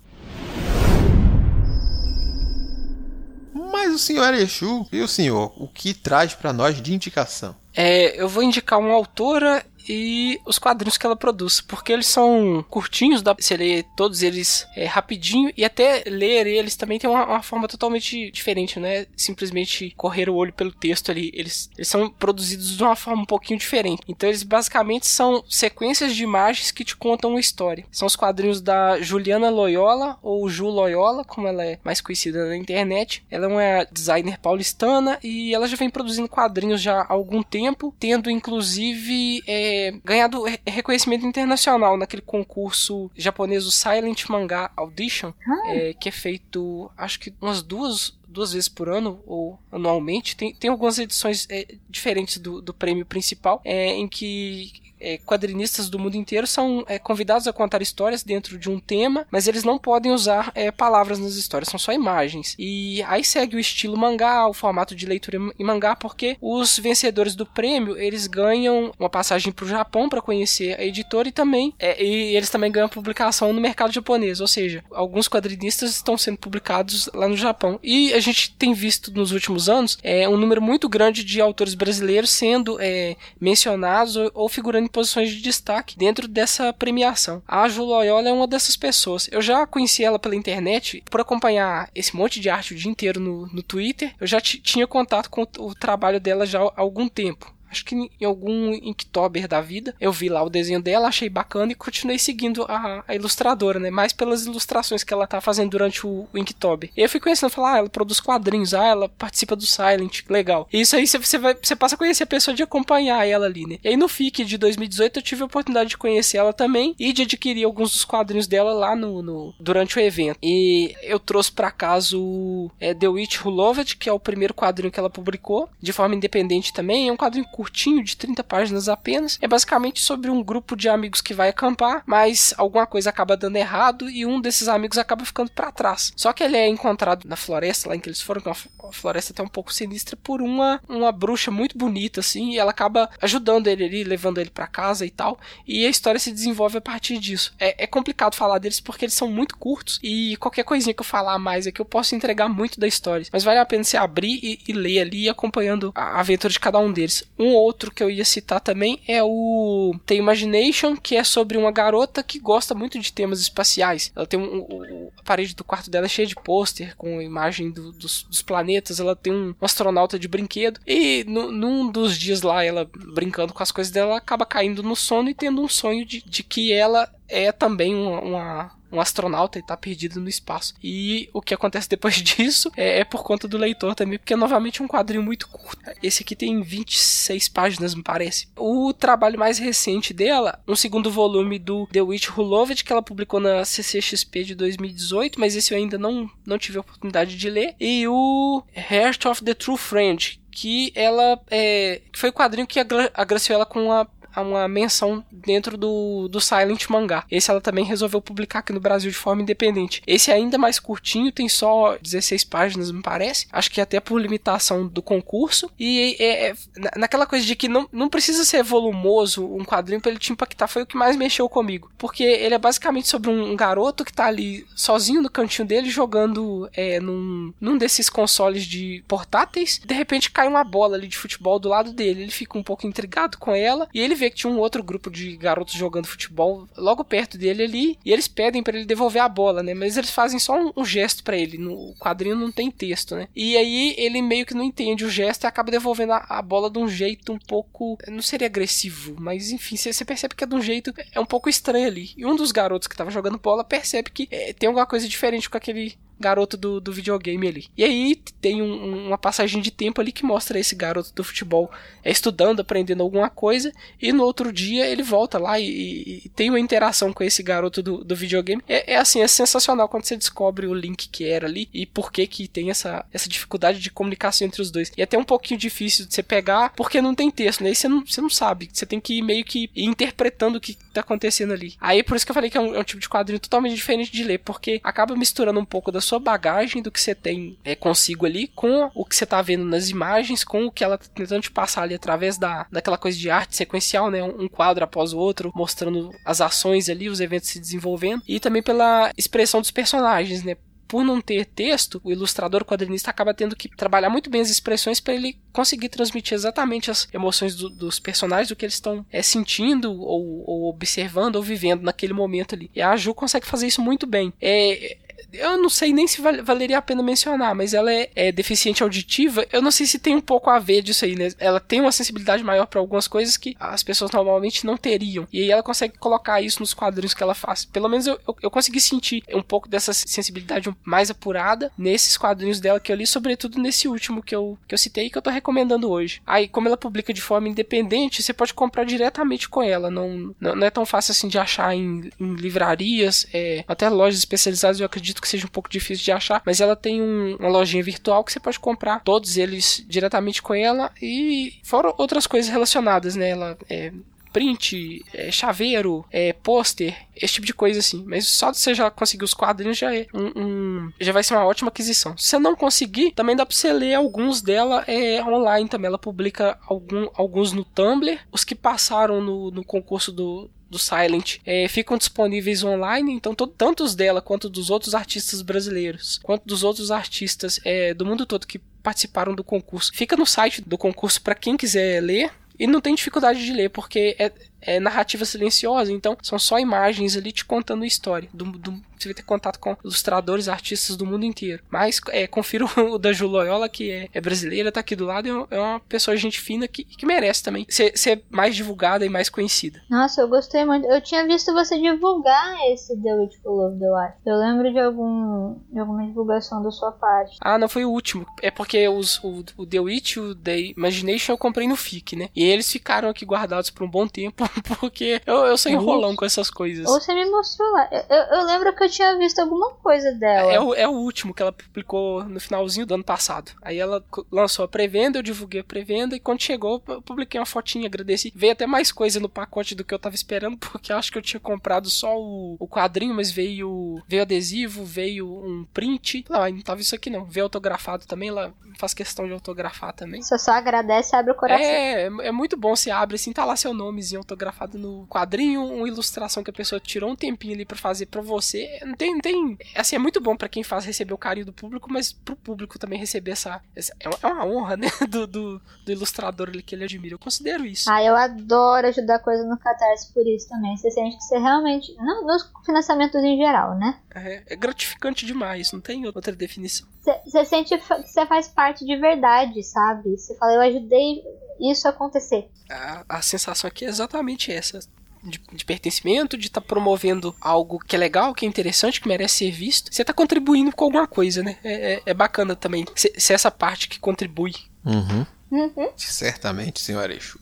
Mas o senhor Exu, e o senhor, o que traz para nós de indicação? É, eu vou indicar uma autora e os quadrinhos que ela produz, porque eles são curtinhos, dá pra você ler todos eles é, rapidinho e até ler eles também tem uma, uma forma totalmente diferente, não é simplesmente correr o olho pelo texto ali, eles, eles são produzidos de uma forma um pouquinho diferente. Então eles basicamente são sequências de imagens que te contam uma história. São os quadrinhos da Juliana Loyola, ou Ju Loyola, como ela é mais conhecida na internet. Ela é uma designer paulistana e ela já vem produzindo quadrinhos já há algum tempo, tendo inclusive é, ganhado re- reconhecimento internacional naquele concurso japonês, o Silent Manga Audition, é, que é feito acho que umas duas duas vezes por ano ou anualmente. Tem, tem algumas edições é, diferentes do, do prêmio principal, é, em que é, quadrinistas do mundo inteiro são é, convidados a contar histórias dentro de um tema, mas eles não podem usar é, palavras nas histórias, são só imagens. E aí segue o estilo mangá, o formato de leitura em mangá, porque os vencedores do prêmio eles ganham uma passagem para o Japão para conhecer a editora e também é, e eles também ganham publicação no mercado japonês, ou seja, alguns quadrinistas estão sendo publicados lá no Japão. E a gente tem visto nos últimos anos é, um número muito grande de autores brasileiros sendo é, mencionados ou, ou figurando posições de destaque dentro dessa premiação. A Ju Loyola é uma dessas pessoas. Eu já conheci ela pela internet por acompanhar esse monte de arte o dia inteiro no, no Twitter. Eu já tinha contato com o, o trabalho dela já há algum tempo. Acho que em algum Inktober da vida, eu vi lá o desenho dela, achei bacana e continuei seguindo a, a ilustradora, né? Mais pelas ilustrações que ela tá fazendo durante o, o Inktober. E eu fui conhecendo, falar, ah, ela produz quadrinhos, ah, ela participa do Silent, legal. E isso aí você- vai, você passa a conhecer a pessoa de acompanhar ela ali, né? E aí no FIC de 2018 eu tive a oportunidade de conhecer ela também e de adquirir alguns dos quadrinhos dela lá no, no- durante o evento. E eu trouxe para casa o é, The Witch Who Loved, que é o primeiro quadrinho que ela publicou, de forma independente também. É um quadrinho curtinho, de 30 páginas apenas. É basicamente sobre um grupo de amigos que vai acampar, mas alguma coisa acaba dando errado e um desses amigos acaba ficando para trás. Só que ele é encontrado na floresta, lá em que eles foram, que é uma floresta até um pouco sinistra, por uma, uma bruxa muito bonita, assim, e ela acaba ajudando ele ali, levando ele para casa e tal. E a história se desenvolve a partir disso. É, é complicado falar deles porque eles são muito curtos e qualquer coisinha que eu falar mais aqui eu posso entregar muito da história. Mas vale a pena você abrir e, e ler ali, acompanhando a aventura de cada um deles. Um outro que eu ia citar também é o The Imagination, que é sobre uma garota que gosta muito de temas espaciais. Ela tem um, um- um- a parede do quarto dela é cheia de pôster com a imagem do- dos, dos planetas. Ela tem um, um astronauta de brinquedo. E no- num dos dias lá, ela brincando com as coisas dela, ela acaba caindo no sono e tendo um sonho de, de que ela é também uma, uma- um astronauta e tá perdido no espaço. E o que acontece depois disso é, é por conta do leitor também, porque é novamente um quadrinho muito curto. Esse aqui tem 26 páginas, me parece. O trabalho mais recente dela, um segundo volume do The Witch Who Loved, que ela publicou na CCXP de 2018, mas esse eu ainda não, não tive a oportunidade de ler. E o Heart of the True Friend, que ela é, foi o quadrinho que agra- agraciou ela com a uma menção dentro do, do Silent Mangá. Esse ela também resolveu publicar aqui no Brasil de forma independente. Esse é ainda mais curtinho, tem só 16 páginas, me parece. Acho que até por limitação do concurso. E é, é naquela coisa de que não, não precisa ser volumoso um quadrinho para ele te impactar, foi o que mais mexeu comigo. Porque ele é basicamente sobre um, um garoto que tá ali sozinho no cantinho dele jogando é, num, num desses consoles de portáteis. De repente cai uma bola ali de futebol do lado dele. Ele fica um pouco intrigado com ela e ele vê que tinha um outro grupo de garotos jogando futebol logo perto dele ali e eles pedem para ele devolver a bola, né? Mas eles fazem só um, um gesto para ele. No quadrinho não tem texto, né? E aí ele meio que não entende o gesto e acaba devolvendo a, a bola de um jeito um pouco. Não seria agressivo, mas enfim, você percebe que é de um jeito. É um pouco estranho ali. E um dos garotos que tava jogando bola percebe que é, tem alguma coisa diferente com aquele garoto do, do videogame ali. E aí tem um, uma passagem de tempo ali que mostra esse garoto do futebol é, estudando, aprendendo alguma coisa, e no outro dia ele volta lá e, e tem uma interação com esse garoto do, do videogame. É, é, assim, é sensacional quando você descobre o link que era ali e por que que tem essa, essa dificuldade de comunicação entre os dois. E é até um pouquinho difícil de você pegar, porque não tem texto, né? E você não, você não sabe, você tem que ir meio que interpretando o que tá acontecendo ali. Aí por isso que eu falei que é um, é um tipo de quadrinho totalmente diferente de ler, porque acaba misturando um pouco da sua bagagem do que você tem é, consigo ali com o que você tá vendo nas imagens, com o que ela tá tentando te passar ali através da, daquela coisa de arte sequencial, né? Um quadro após o outro, mostrando as ações ali, os eventos se desenvolvendo, e também pela expressão dos personagens, né? por não ter texto, o ilustrador, o quadrinista acaba tendo que trabalhar muito bem as expressões para ele conseguir transmitir exatamente as emoções do, dos personagens, do que eles estão é, sentindo ou, ou, observando ou vivendo naquele momento ali. E a Ju consegue fazer isso muito bem. É, eu não sei nem se val valeria a pena mencionar, mas ela é, é, deficiente auditiva. Eu não sei se tem um pouco a ver disso aí, né? Ela tem uma sensibilidade maior para algumas coisas que as pessoas normalmente não teriam. E aí ela consegue colocar isso nos quadrinhos que ela faz. Pelo menos eu, eu, eu consegui sentir um pouco dessa sensibilidade mais apurada nesses quadrinhos dela que eu li, sobretudo nesse último que eu, que eu citei e que eu tô recomendando hoje. Aí, como ela publica de forma independente, você pode comprar diretamente com ela. Não, não, não é tão fácil assim de achar em, em livrarias, é, até lojas especializadas eu acredito acredito que seja um pouco difícil de achar, mas ela tem um, uma lojinha virtual que você pode comprar todos eles diretamente com ela e fora outras coisas relacionadas, né? Ela é print, é, chaveiro, é, pôster, esse tipo de coisa assim. Mas só de você já conseguir os quadrinhos já é um, um, já vai ser uma ótima aquisição. Se você não conseguir, também dá pra você ler alguns dela é, online também. Ela publica algum, alguns no Tumblr, os que passaram no, no concurso do, do Silent é, ficam disponíveis online, então tanto os dela quanto dos outros artistas brasileiros, quanto dos outros artistas é, do mundo todo que participaram do concurso. Fica no site do concurso para quem quiser ler. E não tem dificuldade de ler, porque é, é narrativa silenciosa, então são só imagens ali te contando a história do, do, você vai ter contato com ilustradores, artistas do mundo inteiro. Mas é, confiro o da Ju Loyola, que é, é, brasileira, tá aqui do lado, é uma pessoa gente fina que, que merece também ser, ser, mais divulgada e mais conhecida. Nossa, eu gostei muito. Eu tinha visto você divulgar esse The Witchful Love, eu acho. Eu lembro de, algum, de alguma divulgação da sua parte. Ah, não, foi o último. É porque os, o, o The Witch e o The Imagination eu comprei no FIC, né? E eles ficaram aqui guardados por um bom tempo, porque eu, eu sou enrolão com essas coisas. Ou você me mostrou lá. Eu, eu, eu lembro que eu tinha visto alguma coisa dela. É, o, é o último que ela publicou no finalzinho do ano passado. Aí ela lançou a pré-venda, eu divulguei a pré-venda e quando chegou, eu publiquei uma fotinha, agradeci. Veio até mais coisa no pacote do que eu tava esperando, porque acho que eu tinha comprado só o, o quadrinho, mas veio veio adesivo, veio um print. Não, não tava isso aqui não. Veio autografado também, ela faz questão de autografar também. Você só agradece e abre o coração. É, é muito bom, você abre assim, tá lá seu nomezinho autografado no quadrinho, uma ilustração que a pessoa tirou um tempinho ali para fazer para você. Não tem, não tem. Assim, é muito bom para quem faz receber o carinho do público, mas pro público também receber essa. essa é, é uma honra, né? Do, do, do, ilustrador ali que ele admira. Eu considero isso. Ah, eu adoro ajudar coisa no Catarse por isso também. Você sente que você realmente. Não, nos financiamentos em geral, né? É, é gratificante demais, não tem outra definição. Você sente que você faz parte de verdade, sabe? Você fala, eu ajudei isso a acontecer. A, a sensação aqui é exatamente essa de, de pertencimento, de estar tá promovendo algo que é legal, que é interessante, que merece ser visto, você está contribuindo com alguma coisa, né? É, é, é bacana também ser, ser, essa parte que contribui. Uhum. Uhum. Certamente, senhor Exu.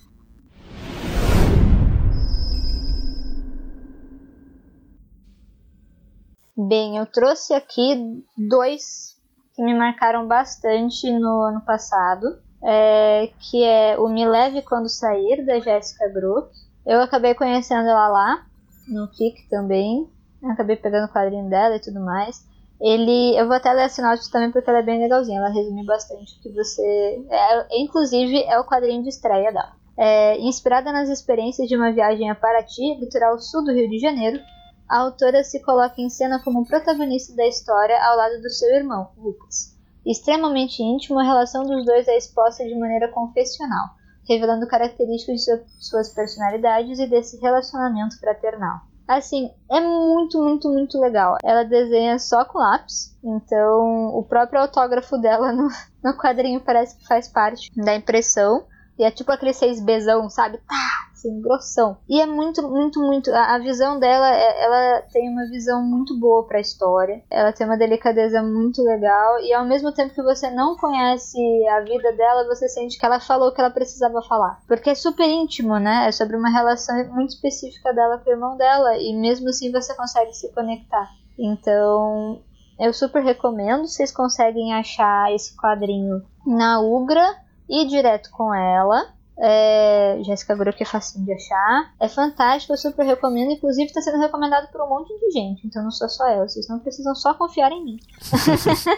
Bem, eu trouxe aqui dois que me marcaram bastante no ano passado, é, que é o Me Leve Quando Sair, da Jéssica Grook, Eu acabei conhecendo ela lá, no Kik também. Eu acabei pegando o quadrinho dela e tudo mais. Ele, eu vou até ler a sinopse também porque ela é bem legalzinha. Ela resume bastante o que você. É, inclusive, é o quadrinho de estreia dela. É, inspirada nas experiências de uma viagem a Paraty, litoral sul do Rio de Janeiro, a autora se coloca em cena como protagonista da história ao lado do seu irmão, Lucas. Extremamente íntimo, a relação dos dois é exposta de maneira confessional, revelando características de suas personalidades e desse relacionamento fraternal. Assim, é muito, muito, muito legal. Ela desenha só com lápis, então o próprio autógrafo dela no, no quadrinho parece que faz parte da impressão. E é tipo aquele 6Bzão, sabe? Tá, assim, grossão. E é muito, muito, muito. A, a visão dela, é, ela tem uma visão muito boa pra história. Ela tem uma delicadeza muito legal. E ao mesmo tempo que você não conhece a vida dela, você sente que ela falou o que ela precisava falar. Porque é super íntimo, né? É sobre uma relação muito específica dela com o irmão dela. E mesmo assim você consegue se conectar. Então, eu super recomendo. Vocês conseguem achar esse quadrinho na Ugra ir direto com ela. É, Jéssica Gruck é facinho de achar. É fantástico, eu super recomendo. Inclusive, está sendo recomendado por um monte de gente. Então não sou só eu. Vocês não precisam só confiar em mim.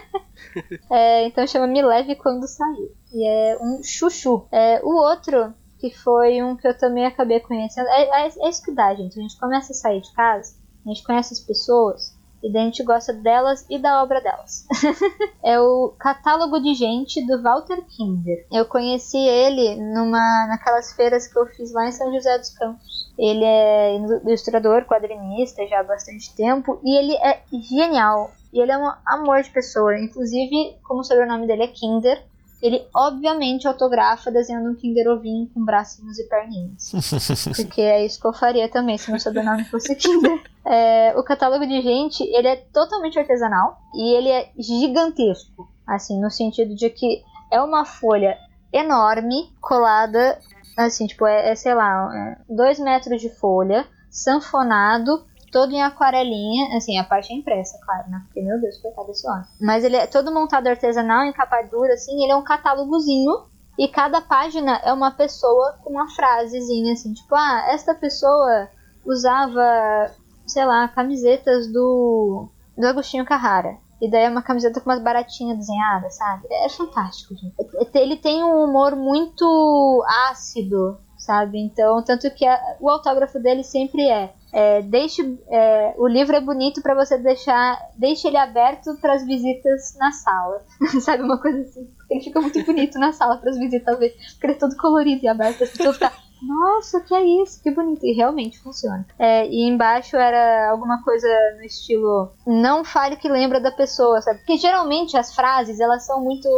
é, então chama Me Leve Quando Sair. E é um chuchu. É, o outro, que foi um que eu também acabei conhecendo. É, é, é isso que dá, gente. A gente começa a sair de casa, a gente conhece as pessoas. E daí a gente gosta delas e da obra delas. é o Catálogo de Gente do Walter Kinder. Eu conheci ele numa naquelas feiras que eu fiz lá em São José dos Campos. Ele é ilustrador, quadrinista já há bastante tempo e ele é genial. E ele é um amor de pessoa. Inclusive, como o sobrenome dele é Kinder, ele obviamente autografa desenhando um Kinder Ovinho com bracinhos e perninhas. porque é isso que eu faria também se meu sobrenome fosse Kinder. É, o catálogo de gente, ele é totalmente artesanal e ele é gigantesco. Assim, no sentido de que é uma folha enorme, colada, assim, tipo, é, é sei lá, dois metros de folha, sanfonado todo em aquarelinha, assim, a parte é impressa, claro, né? Porque, meu Deus, coitado desse homem. Mas ele é todo montado artesanal, em capa dura, assim, ele é um catálogozinho. E cada página é uma pessoa com uma frasezinha, assim, tipo, ah, esta pessoa usava, sei lá, camisetas do, do Agostinho Carrara. E daí é uma camiseta com umas baratinhas desenhadas, sabe? É fantástico, gente. Ele tem um humor muito ácido, sabe? Então, tanto que a, o autógrafo dele sempre é é, deixe é, o livro é bonito para você deixar deixe ele aberto para as visitas na sala. Sabe uma coisa assim. Ele fica muito bonito na sala para as visitas ver porque ele é todo colorido e aberto as pessoas ficam nossa que é isso? Que bonito. E realmente funciona. É, e embaixo era alguma coisa no estilo não fale que lembra da pessoa sabe? Porque geralmente as frases elas são muito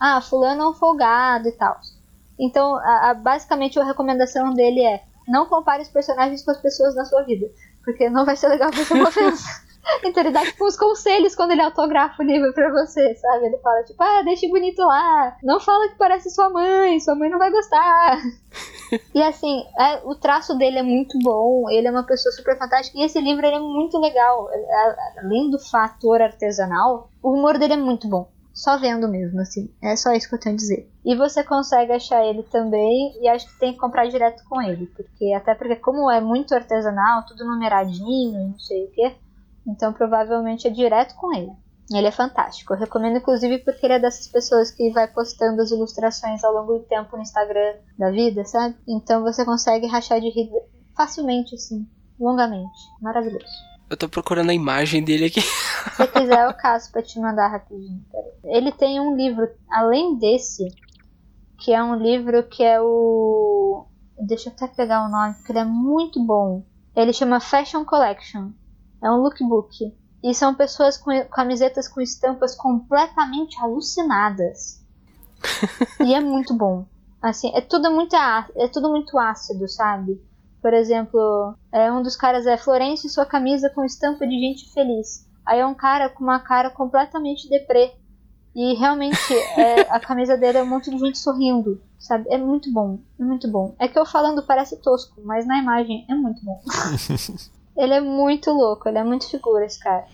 ah fulano é um folgado e tal então a, a, basicamente a recomendação dele é não compare os personagens com as pessoas na sua vida, porque não vai ser legal ver uma ofensa. Então ele dá tipo uns conselhos quando ele autografa o livro pra você, sabe? Ele fala tipo, ah, deixe bonito lá, não fala que parece sua mãe, sua mãe não vai gostar. e assim, é, o traço dele é muito bom, ele é uma pessoa super fantástica e esse livro é muito legal. Além do fator artesanal, o humor dele é muito bom só vendo mesmo, assim. É só isso que eu tenho a dizer. E você consegue achar ele também, e acho que tem que comprar direto com ele, porque até porque como é muito artesanal, tudo numeradinho, não sei o que, então provavelmente é direto com ele. Ele é fantástico. Eu recomendo inclusive porque ele é dessas pessoas que vai postando as ilustrações ao longo do tempo no Instagram da vida, sabe? Então você consegue rachar de rir facilmente, assim, longamente. Maravilhoso. Eu tô procurando a imagem dele aqui. Se quiser, eu caso pra te mandar rapidinho. Ele tem um livro, além desse, que é um livro que é o. Deixa eu até pegar o nome, porque ele é muito bom. Ele chama Fashion Collection. É um lookbook. E são pessoas com camisetas com estampas completamente alucinadas. e é muito bom. Assim, é tudo muito, é tudo muito ácido, sabe? Por exemplo, é, um dos caras é Florencio e sua camisa com estampa de gente feliz. Aí é um cara com uma cara completamente deprê. E realmente é, a camisa dele é um monte de gente sorrindo, sabe? É muito bom, é muito bom. É que eu falando parece tosco, mas na imagem é muito bom. ele é muito louco, ele é muito figura esse cara.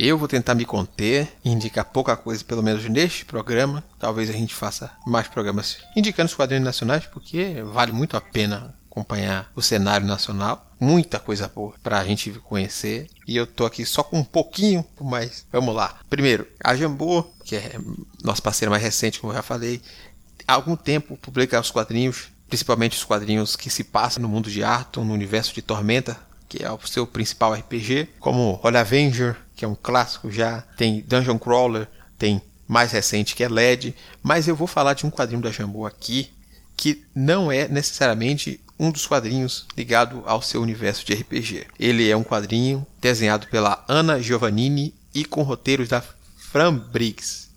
Eu vou tentar me conter, indicar pouca coisa, pelo menos neste programa. Talvez a gente faça mais programas indicando os quadrinhos nacionais, porque vale muito a pena acompanhar o cenário nacional. Muita coisa boa para a gente conhecer. E eu tô aqui só com um pouquinho, mas vamos lá. Primeiro, a Jambô, que é nosso parceiro mais recente, como eu já falei, há algum tempo publica os quadrinhos, principalmente os quadrinhos que se passam no mundo de Arton, no universo de Tormenta, que é o seu principal RPG, como Holy Avenger, que é um clássico já, tem Dungeon Crawler, tem mais recente que é LED, mas eu vou falar de um quadrinho da Jambô aqui que não é necessariamente um dos quadrinhos ligado ao seu universo de RPG. Ele é um quadrinho desenhado pela Ana Giovannini e com roteiros da Fran Briggs,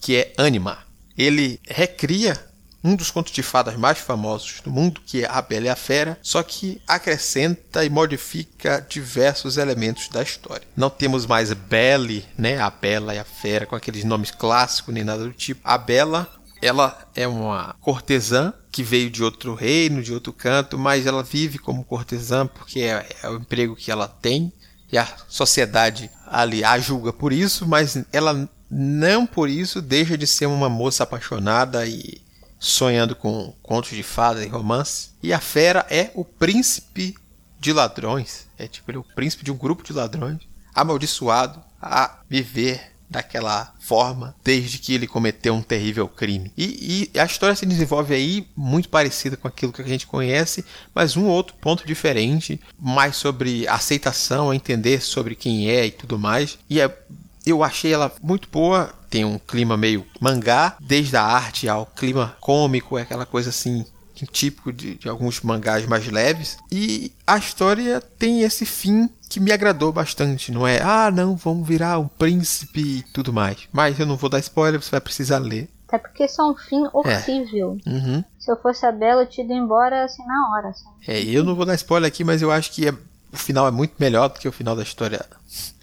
que é Anima. Ele recria um dos contos de fadas mais famosos do mundo, que é A Bela e a Fera, só que acrescenta e modifica diversos elementos da história. Não temos mais Belle, né, a Bela e a Fera, com aqueles nomes clássicos nem nada do tipo. A Bela, ela é uma cortesã que veio de outro reino, de outro canto, mas ela vive como cortesã porque é, é o emprego que ela tem e a sociedade ali a julga por isso, mas ela não por isso deixa de ser uma moça apaixonada e sonhando com contos de fadas e romance. E a fera é o príncipe de ladrões, é tipo ele é o príncipe de um grupo de ladrões, amaldiçoado a viver daquela forma desde que ele cometeu um terrível crime. E, e, a história se desenvolve aí muito parecida com aquilo que a gente conhece, mas um outro ponto diferente, mais sobre aceitação, entender sobre quem é e tudo mais. E é, eu achei ela muito boa. Tem um clima meio mangá, desde a arte ao clima cômico, é aquela coisa assim típico de, de, alguns mangás mais leves. E a história tem esse fim que me agradou bastante. Não é, ah, não, vamos virar um príncipe e tudo mais. Mas eu não vou dar spoiler, você vai precisar ler. Até porque isso é um fim horrível. É. Uhum. Se eu fosse a Bela, eu tinha ido embora assim na hora. Assim. É, eu não vou dar spoiler aqui, mas eu acho que é, o final é muito melhor do que o final da história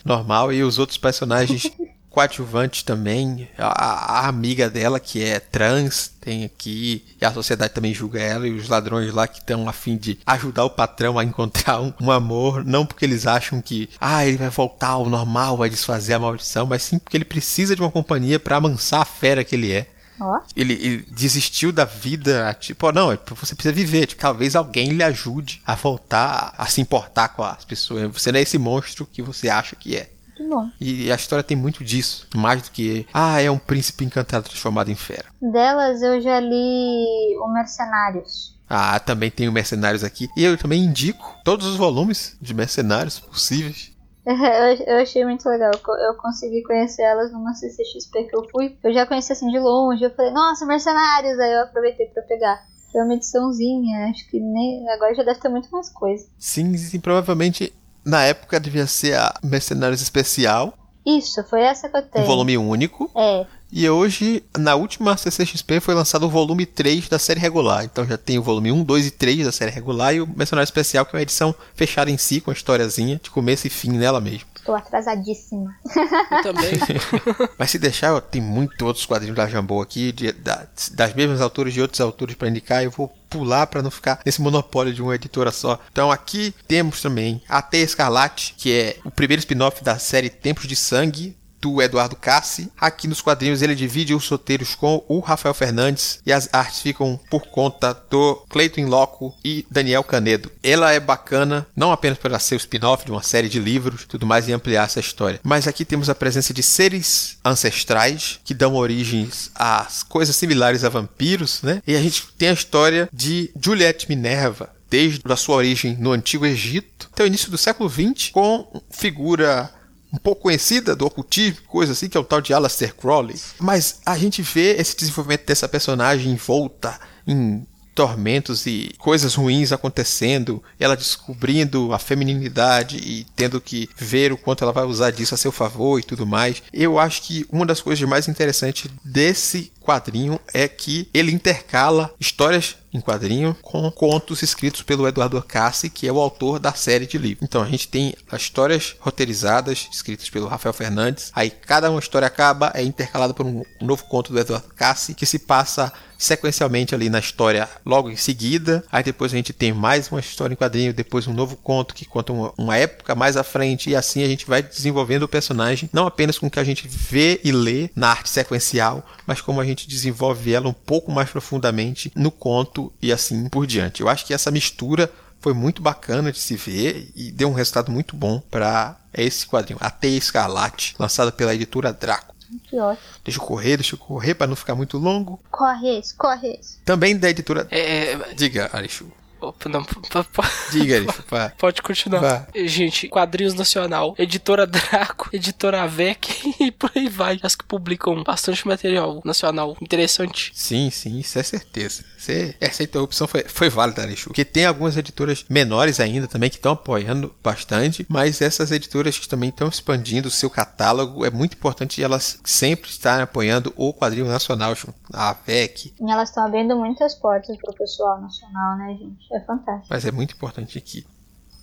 normal. E os outros personagens coadjuvante também. A, a, amiga dela, que é trans, tem aqui. E a sociedade também julga ela. E os ladrões lá que estão a fim de ajudar o patrão a encontrar um, um, amor. Não porque eles acham que, ah, ele vai voltar ao normal, vai desfazer a maldição. Mas sim porque ele precisa de uma companhia para amansar a fera que ele é. Oh. Ele, ele, desistiu da vida, tipo, não, é você precisa viver, tipo, talvez alguém lhe ajude a voltar a se importar com as pessoas. Você não é esse monstro que você acha que é. Muito bom. E a história tem muito disso. Mais do que, ah, é um príncipe encantado transformado em fera. Delas eu já li o Mercenários. Ah, também tem o Mercenários aqui. E eu também indico todos os volumes de Mercenários possíveis. eu achei muito legal. Eu consegui conhecer elas numa CCXP que eu fui. Eu já conheci assim de longe. Eu falei, nossa, Mercenários! Aí eu aproveitei para pegar. Foi uma ediçãozinha. Acho que nem. Agora já deve ter muito mais coisa. Sim, sim, provavelmente na época devia ser a Mercenários Especial. Isso, foi essa que eu tenho. Um volume único. É. E hoje, na última CCXP, foi lançado o volume 3 da série regular. Então já tem o volume 1, 2 e 3 da série regular e o Mercenário Especial, que é uma edição fechada em si, com a historiazinha de começo e fim nela mesmo. Tô atrasadíssima. Eu também. Mas se deixar, tem muitos outros quadrinhos da Jambô aqui, de, da, das mesmas autores de outros autores para indicar. Eu vou pular para não ficar nesse monopólio de uma editora só. Então aqui temos também a Teia Escarlate, que é o primeiro spin-off da série Tempos de Sangue, do Eduardo Cassi. Aqui nos quadrinhos ele divide os roteiros com o Rafael Fernandes e as artes ficam por conta do Cleiton Loco e Daniel Canedo. Ela é bacana, não apenas para ser o spin-off de uma série de livros, tudo mais e ampliar essa história. Mas aqui temos a presença de seres ancestrais que dão origens a coisas similares a vampiros, né? E a gente tem a história de Juliette Minerva, desde a sua origem no Antigo Egito até o início do século XX, com figura um pouco conhecida do ocultismo, coisa assim, que é o tal de Aleister Crowley. Mas a gente vê esse desenvolvimento dessa personagem envolta em tormentos e coisas ruins acontecendo, ela descobrindo a feminilidade e tendo que ver o quanto ela vai usar disso a seu favor e tudo mais. Eu acho que uma das coisas mais interessantes desse quadrinho é que ele intercala histórias em quadrinho com contos escritos pelo Eduardo Cassi, que é o autor da série de livros. Então a gente tem as histórias roteirizadas escritas pelo Rafael Fernandes. Aí cada uma história acaba é intercalada por um novo conto do Eduardo Cassi que se passa sequencialmente ali na história logo em seguida. Aí depois a gente tem mais uma história em quadrinho, depois um novo conto que conta uma, uma, época mais à frente e assim a gente vai desenvolvendo o personagem, não apenas com o que a gente vê e lê na arte sequencial, mas como a gente desenvolve ela um pouco mais profundamente no conto e assim por diante. Eu acho que essa mistura foi muito bacana de se ver e deu um resultado muito bom para esse quadrinho, A Teia Escarlate, lançado pela editora Draco. Que ótimo. Deixa eu correr, deixa eu correr para não ficar muito longo. Corre esse, corre esse. Também da editora. É, é Diga, Arishu. Opa, não, Diga, Arishu. Pode continuar. Vá. Gente, Quadrinhos Nacional, Editora Draco, Editora Avec e por aí vai. As que publicam bastante material nacional interessante. Sim, sim, isso é certeza. Você, essa interrupção foi, foi válida, Arishu. Porque tem algumas editoras menores ainda também que estão apoiando bastante, mas essas editoras que também estão expandindo o seu catálogo, é muito importante elas sempre estarem apoiando o quadrinho nacional, a AVEC. E elas estão abrindo muitas portas para o pessoal nacional, né, gente? É fantástico. Mas é muito importante aqui.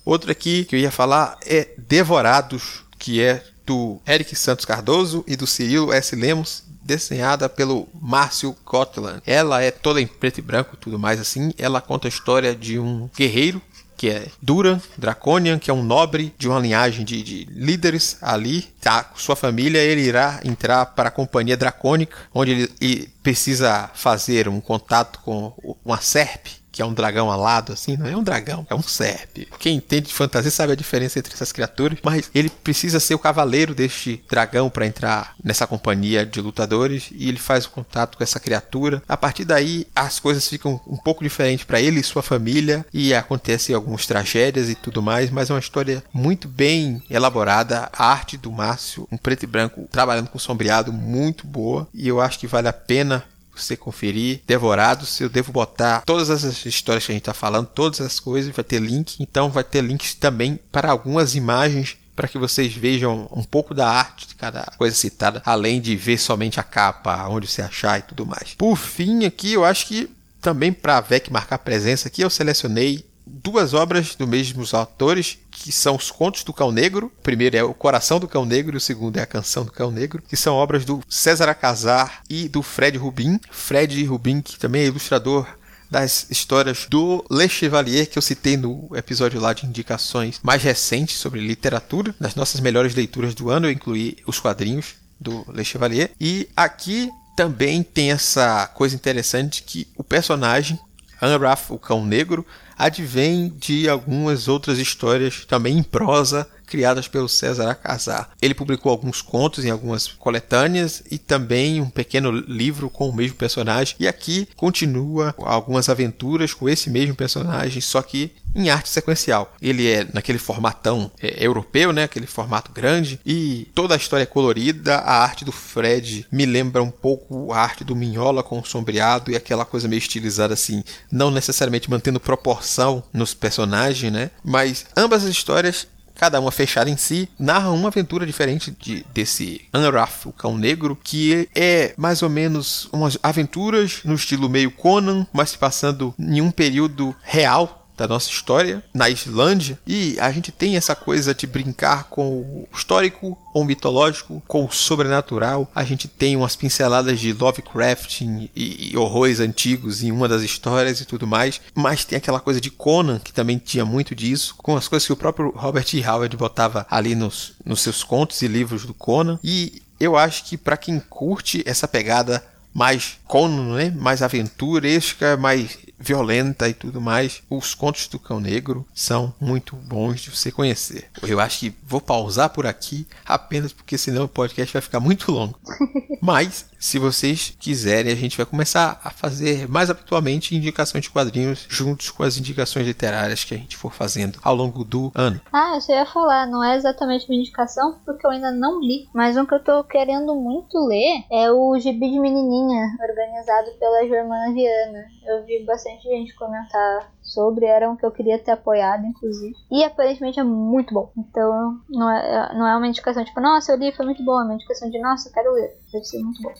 Outro aqui que eu ia falar é Devorados, que é do Eric Santos Cardoso e do Cirilo S. Lemos, desenhada pelo Márcio Gotland. Ela é toda em preto e branco, tudo mais assim. Ela conta a história de um guerreiro que é Duran Draconian, que é um nobre de uma linhagem de, de líderes ali. Tá, com sua família, ele irá entrar para a Companhia Dracônica, onde ele, ele precisa fazer um contato com uma serpe que é um dragão alado, assim, não é um dragão, é um serpe. Quem entende de fantasia sabe a diferença entre essas criaturas, mas ele precisa ser o cavaleiro deste dragão para entrar nessa companhia de lutadores e ele faz o contato com essa criatura. A partir daí, as coisas ficam um pouco diferentes para ele e sua família e acontecem algumas tragédias e tudo mais, mas é uma história muito bem elaborada. A arte do Márcio, um preto e branco, trabalhando com sombreado, muito boa e eu acho que vale a pena você conferir, Devorados, eu devo botar todas as histórias que a gente está falando, todas as coisas, vai ter link, então vai ter links também para algumas imagens para que vocês vejam um pouco da arte de cada coisa citada, além de ver somente a capa, onde você achar e tudo mais. Por fim, aqui eu acho que também para a VEC marcar presença aqui, eu selecionei duas obras dos mesmos autores, que são os Contos do Cão Negro. O primeiro é O Coração do Cão Negro e o segundo é A Canção do Cão Negro, que são obras do César Acazar e do Fred Rubin. Fred Rubin, que também é ilustrador das histórias do Le Chevalier, que eu citei no episódio lá de indicações mais recentes sobre literatura. Nas nossas melhores leituras do ano, eu incluí os quadrinhos do Le Chevalier. E aqui também tem essa coisa interessante que o personagem, Anraf, o Cão Negro, advém de algumas outras histórias também em prosa criadas pelo César Acazar. Ele publicou alguns contos em algumas coletâneas e também um pequeno livro com o mesmo personagem. E aqui continua algumas aventuras com esse mesmo personagem, só que em arte sequencial. Ele é naquele formatão é, europeu, né? Aquele formato grande e toda a história é colorida. A arte do Fred me lembra um pouco a arte do Minhola com o sombreado e aquela coisa meio estilizada assim, não necessariamente mantendo proporção nos personagens, né? Mas ambas as histórias cada uma fechada em si, narra uma aventura diferente de, desse Anraf, o cão negro, que é mais ou menos umas aventuras no estilo meio Conan, mas se passando em um período real da nossa história na Islândia e a gente tem essa coisa de brincar com o histórico ou mitológico, com o sobrenatural. A gente tem umas pinceladas de Lovecraft e, e, horrores antigos em uma das histórias e tudo mais, mas tem aquela coisa de Conan que também tinha muito disso, com as coisas que o próprio Robert E. Howard botava ali nos, nos seus contos e livros do Conan. E eu acho que para quem curte essa pegada mais Conan, né? mais aventuresca, mais violenta e tudo mais. Os contos do Cão Negro são muito bons de você conhecer. Eu acho que vou pausar por aqui apenas porque senão o podcast vai ficar muito longo. Mas se vocês quiserem, a gente vai começar a fazer mais habitualmente indicações de quadrinhos juntos com as indicações literárias que a gente for fazendo ao longo do ano. Ah, eu só ia falar, não é exatamente uma indicação porque eu ainda não li, mas um que eu tô querendo muito ler é o Gibi de Menininha, organizado pela Germana Viana. Eu vi bastante bastante gente comentar sobre, era um que eu queria ter apoiado, inclusive. E aparentemente é muito bom. Então não é, não é uma indicação tipo, nossa, eu li foi muito bom. É uma indicação de, nossa, eu quero ler. Deve ser muito bom.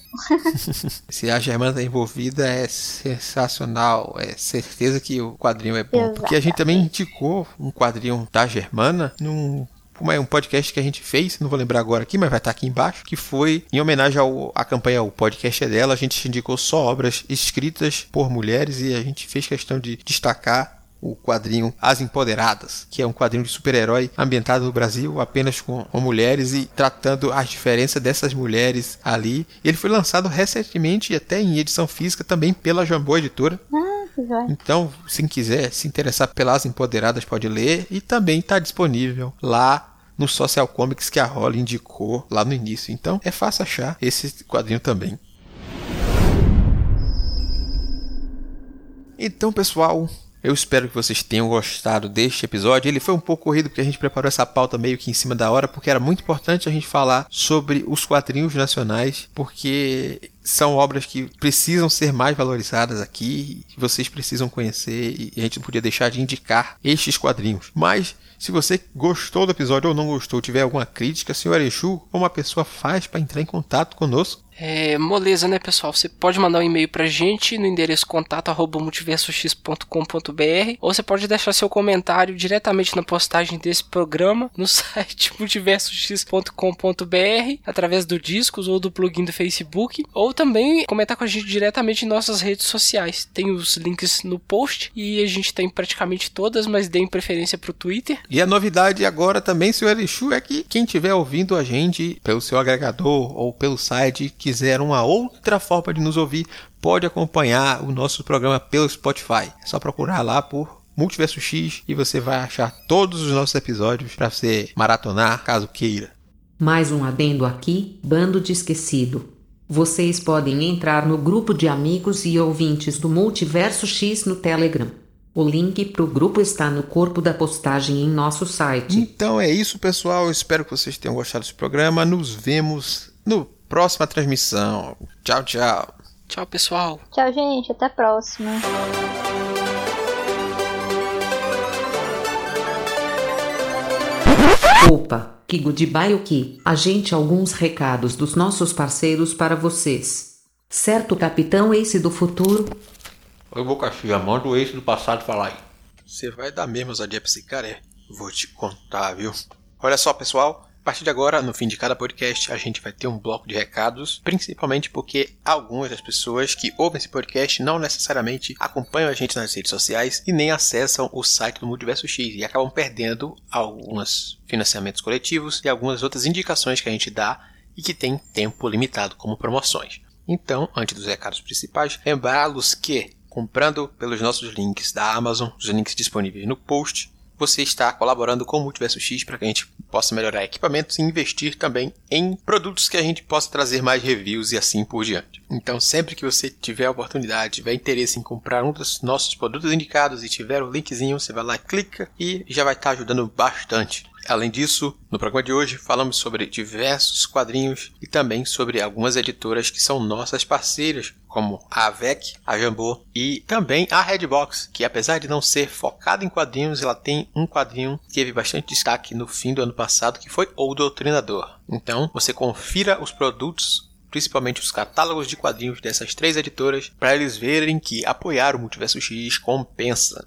Se a Germana tá envolvida, é sensacional. É certeza que o quadrinho é bom. Exatamente. Porque a gente também indicou um quadrinho da Germana num um podcast que a gente fez, não vou lembrar agora aqui, mas vai estar aqui embaixo, que foi em homenagem à campanha O Podcast é dela, a gente indicou só obras escritas por mulheres e a gente fez questão de destacar o quadrinho As Empoderadas, que é um quadrinho de super-herói ambientado no Brasil apenas com, mulheres e tratando as diferenças dessas mulheres ali. Ele foi lançado recentemente e até em edição física também pela Jambô Editora. Ah, então, se quiser se interessar pelas Empoderadas, pode ler e também está disponível lá no Social Comics que a Holly indicou lá no início. Então é fácil achar esse quadrinho também. Então, pessoal, eu espero que vocês tenham gostado deste episódio. Ele foi um pouco corrido porque a gente preparou essa pauta meio que em cima da hora, porque era muito importante a gente falar sobre os quadrinhos nacionais, porque são obras que precisam ser mais valorizadas aqui, vocês precisam conhecer e a gente não podia deixar de indicar estes quadrinhos. Mas se você gostou do episódio ou não gostou, tiver alguma crítica, senhor Exu, como a pessoa faz para entrar em contato conosco? É moleza, né, pessoal? Você pode mandar um e-mail pra gente no endereço contato@multiversox.com.br ou você pode deixar seu comentário diretamente na postagem desse programa no site multiversox.com.br através do Discos ou do plugin do Facebook ou também comentar com a gente diretamente em nossas redes sociais. Tem os links no post e a gente tem praticamente todas, mas deem preferência pro Twitter. E a novidade agora também, senhor Elixu, é que quem estiver ouvindo a gente pelo seu agregador ou pelo site, quiser uma outra forma de nos ouvir, pode acompanhar o nosso programa pelo Spotify. É só procurar lá por Multiverso X e você vai achar todos os nossos episódios para você maratonar caso queira. Mais um adendo aqui, bando de esquecido. Vocês podem entrar no grupo de amigos e ouvintes do Multiverso X no Telegram. O link para o grupo está no corpo da postagem em nosso site. Então é isso, pessoal. Eu espero que vocês tenham gostado desse programa. Nos vemos no próxima transmissão. Tchau, tchau. Tchau, pessoal. Tchau, gente. Até a próxima. Opa! Que goodbye o que? A gente alguns recados dos nossos parceiros para vocês. Certo, Capitão Ace do futuro? Oi, Boca Cheia, manda o Ace do passado falar aí. Você vai dar mesmo ousadia pra esse cara, é? Vou te contar, viu? Olha só, pessoal. A partir de agora, no fim de cada podcast, a gente vai ter um bloco de recados, principalmente porque algumas das pessoas que ouvem esse podcast não necessariamente acompanham a gente nas redes sociais e nem acessam o site do Multiverso X e acabam perdendo alguns financiamentos coletivos e algumas outras indicações que a gente dá e que tem tempo limitado como promoções. Então, antes dos recados principais, lembrá-los que comprando pelos nossos links da Amazon, os links disponíveis no post, você está colaborando com o Multiverso X para que a gente possa melhorar equipamentos e investir também em produtos que a gente possa trazer mais reviews e assim por diante. Então, sempre que você tiver a oportunidade, tiver interesse em comprar um dos nossos produtos indicados e tiver o linkzinho, você vai lá, clica e já vai estar ajudando bastante. Além disso, no programa de hoje falamos sobre diversos quadrinhos e também sobre algumas editoras que são nossas parceiras, como a AVEC, a Jambô e também a Redbox, que apesar de não ser focada em quadrinhos, ela tem um quadrinho que teve bastante destaque no fim do ano passado, que foi O Doutrinador. Então, você confira os produtos principalmente os catálogos de quadrinhos dessas três editoras, para eles verem que apoiar o Multiverso X compensa.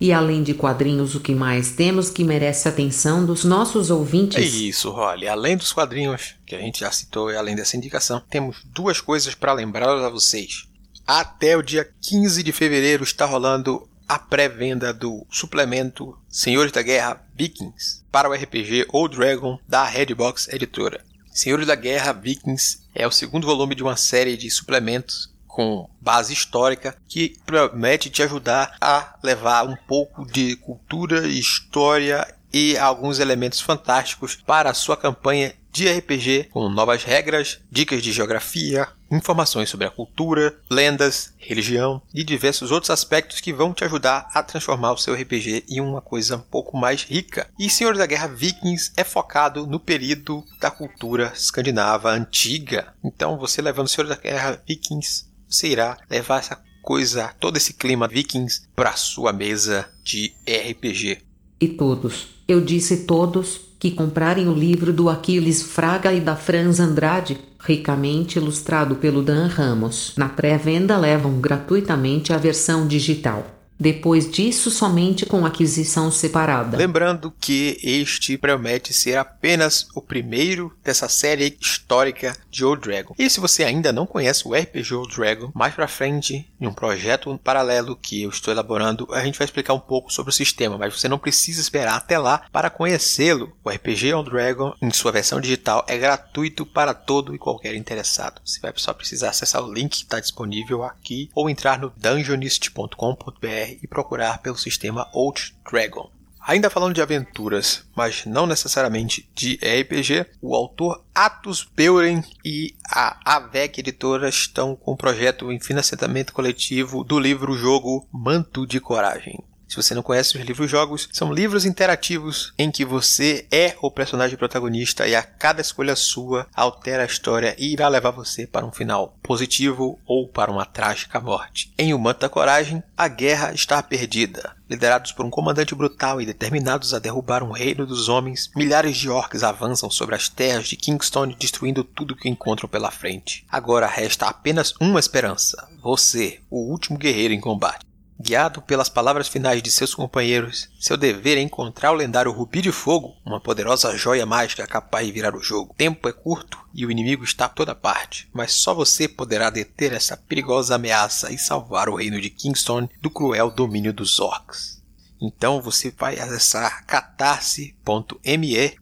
E além de quadrinhos, o que mais temos que merece a atenção dos nossos ouvintes? É isso, Rolly. Além dos quadrinhos que a gente já citou e além dessa indicação, temos duas coisas para lembrar a vocês. Até o dia 15 de fevereiro está rolando a pré-venda do suplemento Senhores da Guerra Vikings para o RPG Old Dragon da Redbox Editora. Senhores da Guerra Vikings é o segundo volume de uma série de suplementos com base histórica que promete te ajudar a levar um pouco de cultura, história e alguns elementos fantásticos para a sua campanha de RPG, com novas regras, dicas de geografia, informações sobre a cultura, lendas, religião e diversos outros aspectos que vão te ajudar a transformar o seu RPG em uma coisa um pouco mais rica. E Senhores da Guerra Vikings é focado no período da cultura escandinava antiga. Então, você levando Senhores da Guerra Vikings você irá levar essa coisa, todo esse clima vikings para sua mesa de RPG. E todos, eu disse todos, que comprarem o livro do Aquiles Fraga e da Franz Andrade, ricamente ilustrado pelo Dan Ramos, na pré-venda levam gratuitamente a versão digital. Depois disso, somente com aquisição separada. Lembrando que este promete ser apenas o primeiro dessa série histórica de Old Dragon. E se você ainda não conhece o RPG Old Dragon, mais pra frente, em um projeto paralelo que eu estou elaborando, a gente vai explicar um pouco sobre o sistema, mas você não precisa esperar até lá para conhecê-lo. O RPG Old Dragon, em sua versão digital, é gratuito para todo e qualquer interessado. Você vai só precisar acessar o link que está disponível aqui ou entrar no dungeonist.com.br e procurar pelo sistema Old Dragon. Ainda falando de aventuras, mas não necessariamente de RPG, o autor Atos Beuren e a AVEC Editora estão com um projeto em financiamento coletivo do livro-jogo Manto de Coragem. Se você não conhece os livros-jogos, são livros interativos em que você é o personagem protagonista e a cada escolha sua altera a história e irá levar você para um final positivo ou para uma trágica morte. Em O Manto da Coragem, a guerra está perdida. Liderados por um comandante brutal e determinados a derrubar um reino dos homens, milhares de orcs avançam sobre as terras de Kingstone, destruindo tudo que encontram pela frente. Agora resta apenas uma esperança: você, o último guerreiro em combate. Guiado pelas palavras finais de seus companheiros, seu dever é encontrar o lendário Rubi de Fogo, uma poderosa joia mágica capaz de virar o jogo. O tempo é curto e o inimigo está a toda parte, mas só você poderá deter essa perigosa ameaça e salvar o reino de Kingstone do cruel domínio dos orcs. Então você vai acessar catarse.me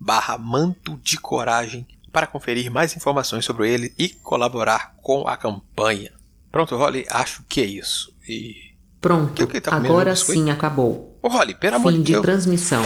barra manto de coragem para conferir mais informações sobre ele e colaborar com a campanha. Pronto, Rolly, acho que é isso. E Pronto, tá agora sim acabou. Ô, Rolly, pelo amor Fim de de Deus. transmissão.